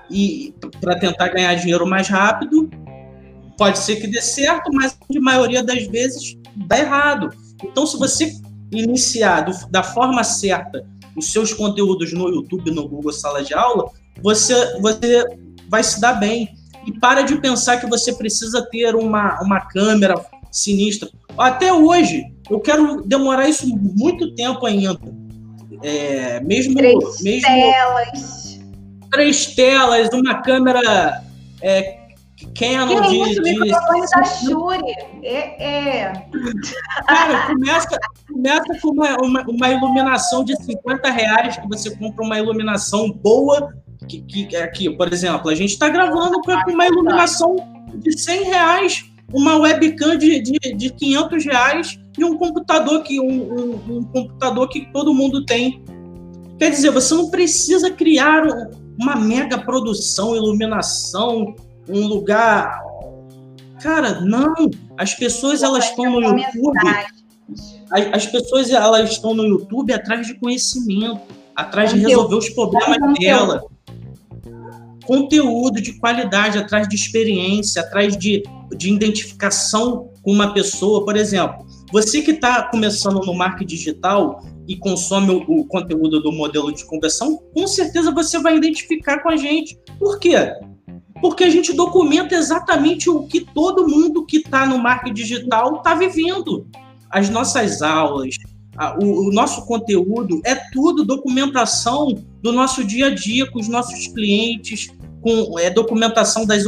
e para tentar ganhar dinheiro mais rápido. Pode ser que dê certo, mas a maioria das vezes dá errado. Então, se você iniciar do, da forma certa os seus conteúdos no YouTube, no Google Sala de Aula, você, você vai se dar bem. E para de pensar que você precisa ter uma, uma câmera sinistra. Até hoje, eu quero demorar isso muito tempo ainda. É, mesmo, três mesmo, telas. Três telas, uma câmera é, Canon que de. Isso, de... microfone da Shure. É, é. Cara, começa, começa com uma, uma, uma, iluminação de 50 reais, que você compra uma iluminação boa. Que, que aqui, por exemplo, a gente está gravando com uma iluminação de 100 reais, uma webcam de, de, de 500 reais e um computador que um, um, um computador que todo mundo tem. Quer dizer, você não precisa criar uma mega produção, iluminação, um lugar. Cara, não. As pessoas elas estão no YouTube. As, as pessoas elas estão no YouTube atrás de conhecimento, atrás de resolver os problemas dela. Conteúdo de qualidade, atrás de experiência, atrás de, de identificação com uma pessoa. Por exemplo, você que está começando no marketing digital e consome o, o, conteúdo do modelo de conversão, com certeza você vai identificar com a gente. Por quê? porque a gente documenta exatamente o que todo mundo que está no marketing digital está vivendo. As nossas aulas, a, o, o, nosso conteúdo é tudo documentação do nosso dia a dia com os nossos clientes, com é, documentação das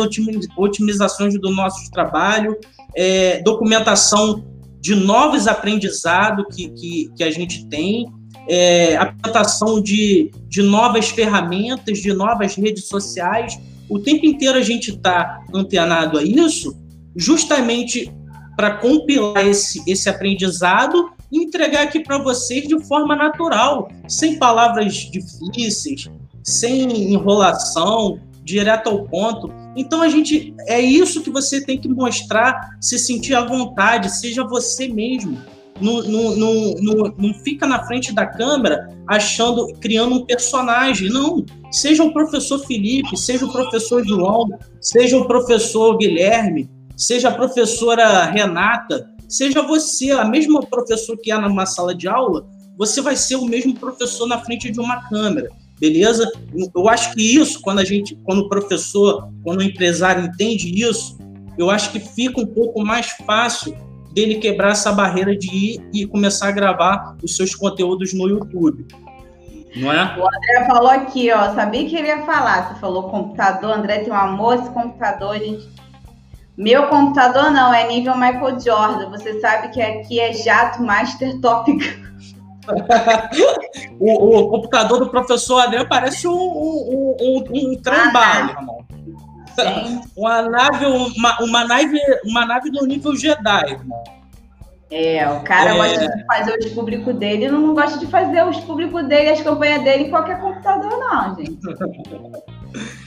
otimizações do nosso trabalho, é, documentação de novos aprendizados que, que, que a gente tem, é, apresentação de, de novas ferramentas, de novas redes sociais o tempo inteiro a gente está antenado a isso, justamente para compilar esse, esse aprendizado e entregar aqui para vocês de forma natural, sem palavras difíceis, sem enrolação, direto ao ponto. Então a gente é isso que você tem que mostrar, se sentir à vontade, seja você mesmo. Não, não, não, não, fica na frente da câmera achando, criando um personagem. Não. Seja o professor Felipe, seja o professor João, seja o professor Guilherme, seja a professora Renata, seja você, a mesma professora que é numa sala de aula, você vai ser o mesmo professor na frente de uma câmera, beleza? Eu acho que isso, quando a gente, quando o professor, quando o empresário entende isso, eu acho que fica um pouco mais fácil dele quebrar essa barreira de ir e começar a gravar os seus conteúdos no YouTube. Não é? O André falou aqui, ó. Sabia que ele ia falar. Você falou computador, André tem um amor esse computador, gente. Meu computador não, é nível Michael Jordan. Você sabe que aqui é jato Master Top. o, o, computador do professor André parece um, um, um, um trem-bala, ah, irmão. uma nave, uma, uma nave, uma nave do nível Jedi, irmão. É, o cara é... gosta de fazer os públicos dele e não gosta de fazer os públicos dele, as campanhas dele em qualquer computador, não, gente.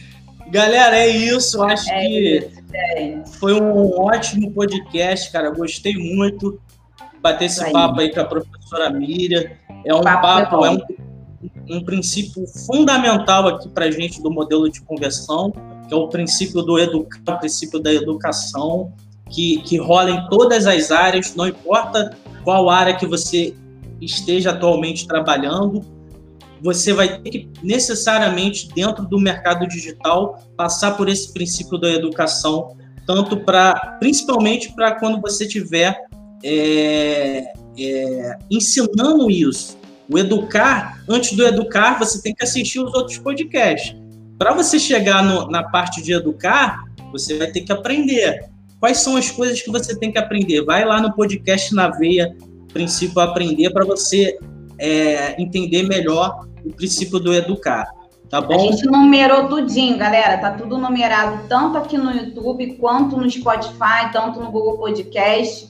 Galera, é isso. Acho é que isso, foi um ótimo podcast, cara. Gostei muito bater esse aí. papo aí com a professora Miriam. É um papo, papo é um, um princípio fundamental aqui para gente do modelo de conversão, que é o princípio do educar, o princípio da educação que, que rola em todas as áreas, não importa qual área que você esteja atualmente trabalhando, você vai ter que necessariamente, dentro do mercado digital, passar por esse princípio da educação, tanto para, principalmente para quando você estiver é, é, ensinando isso. O educar, antes do educar, você tem que assistir os outros podcasts. Para você chegar no, na parte de educar, você vai ter que aprender. Quais são as coisas que você tem que aprender? Vai lá no podcast na veia, princípio aprender, para você é, entender melhor o princípio do educar. Tá bom? A gente numerou tudinho, galera. Tá tudo numerado, tanto aqui no YouTube, quanto no Spotify, tanto no Google Podcast.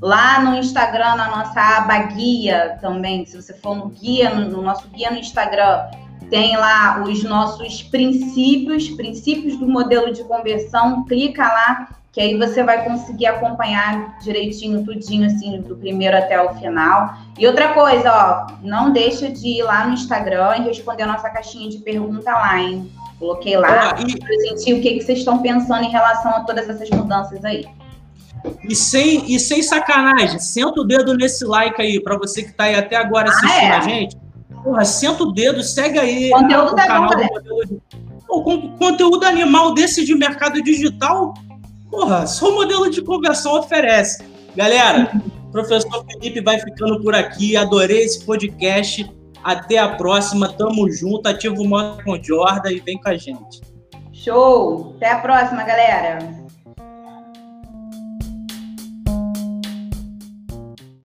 Lá no Instagram, na nossa aba guia também. Se você for no guia, no, no nosso guia no Instagram, tem lá os nossos princípios, princípios do modelo de conversão. Clica lá, que aí você vai conseguir acompanhar direitinho, tudinho, assim, do primeiro até o final. E outra coisa, ó, não deixa de ir lá no Instagram e responder a nossa caixinha de pergunta lá, hein? Coloquei lá ah, e... para sentir o que, que vocês estão pensando em relação a todas essas mudanças aí. E sem, e sem sacanagem, senta o dedo nesse like aí, para você que está aí até agora ah, assistindo ah, é? a gente. Porra, senta o dedo, segue aí. Conteúdo tá canal bom, do de... Pô, conteúdo animal desse de mercado digital, porra, só o modelo de conversão oferece. Galera, professor Felipe vai ficando por aqui. Adorei esse podcast. Até a próxima. Tamo junto. Ativa o modo com Jordan e vem com a gente. Show! Até a próxima, galera.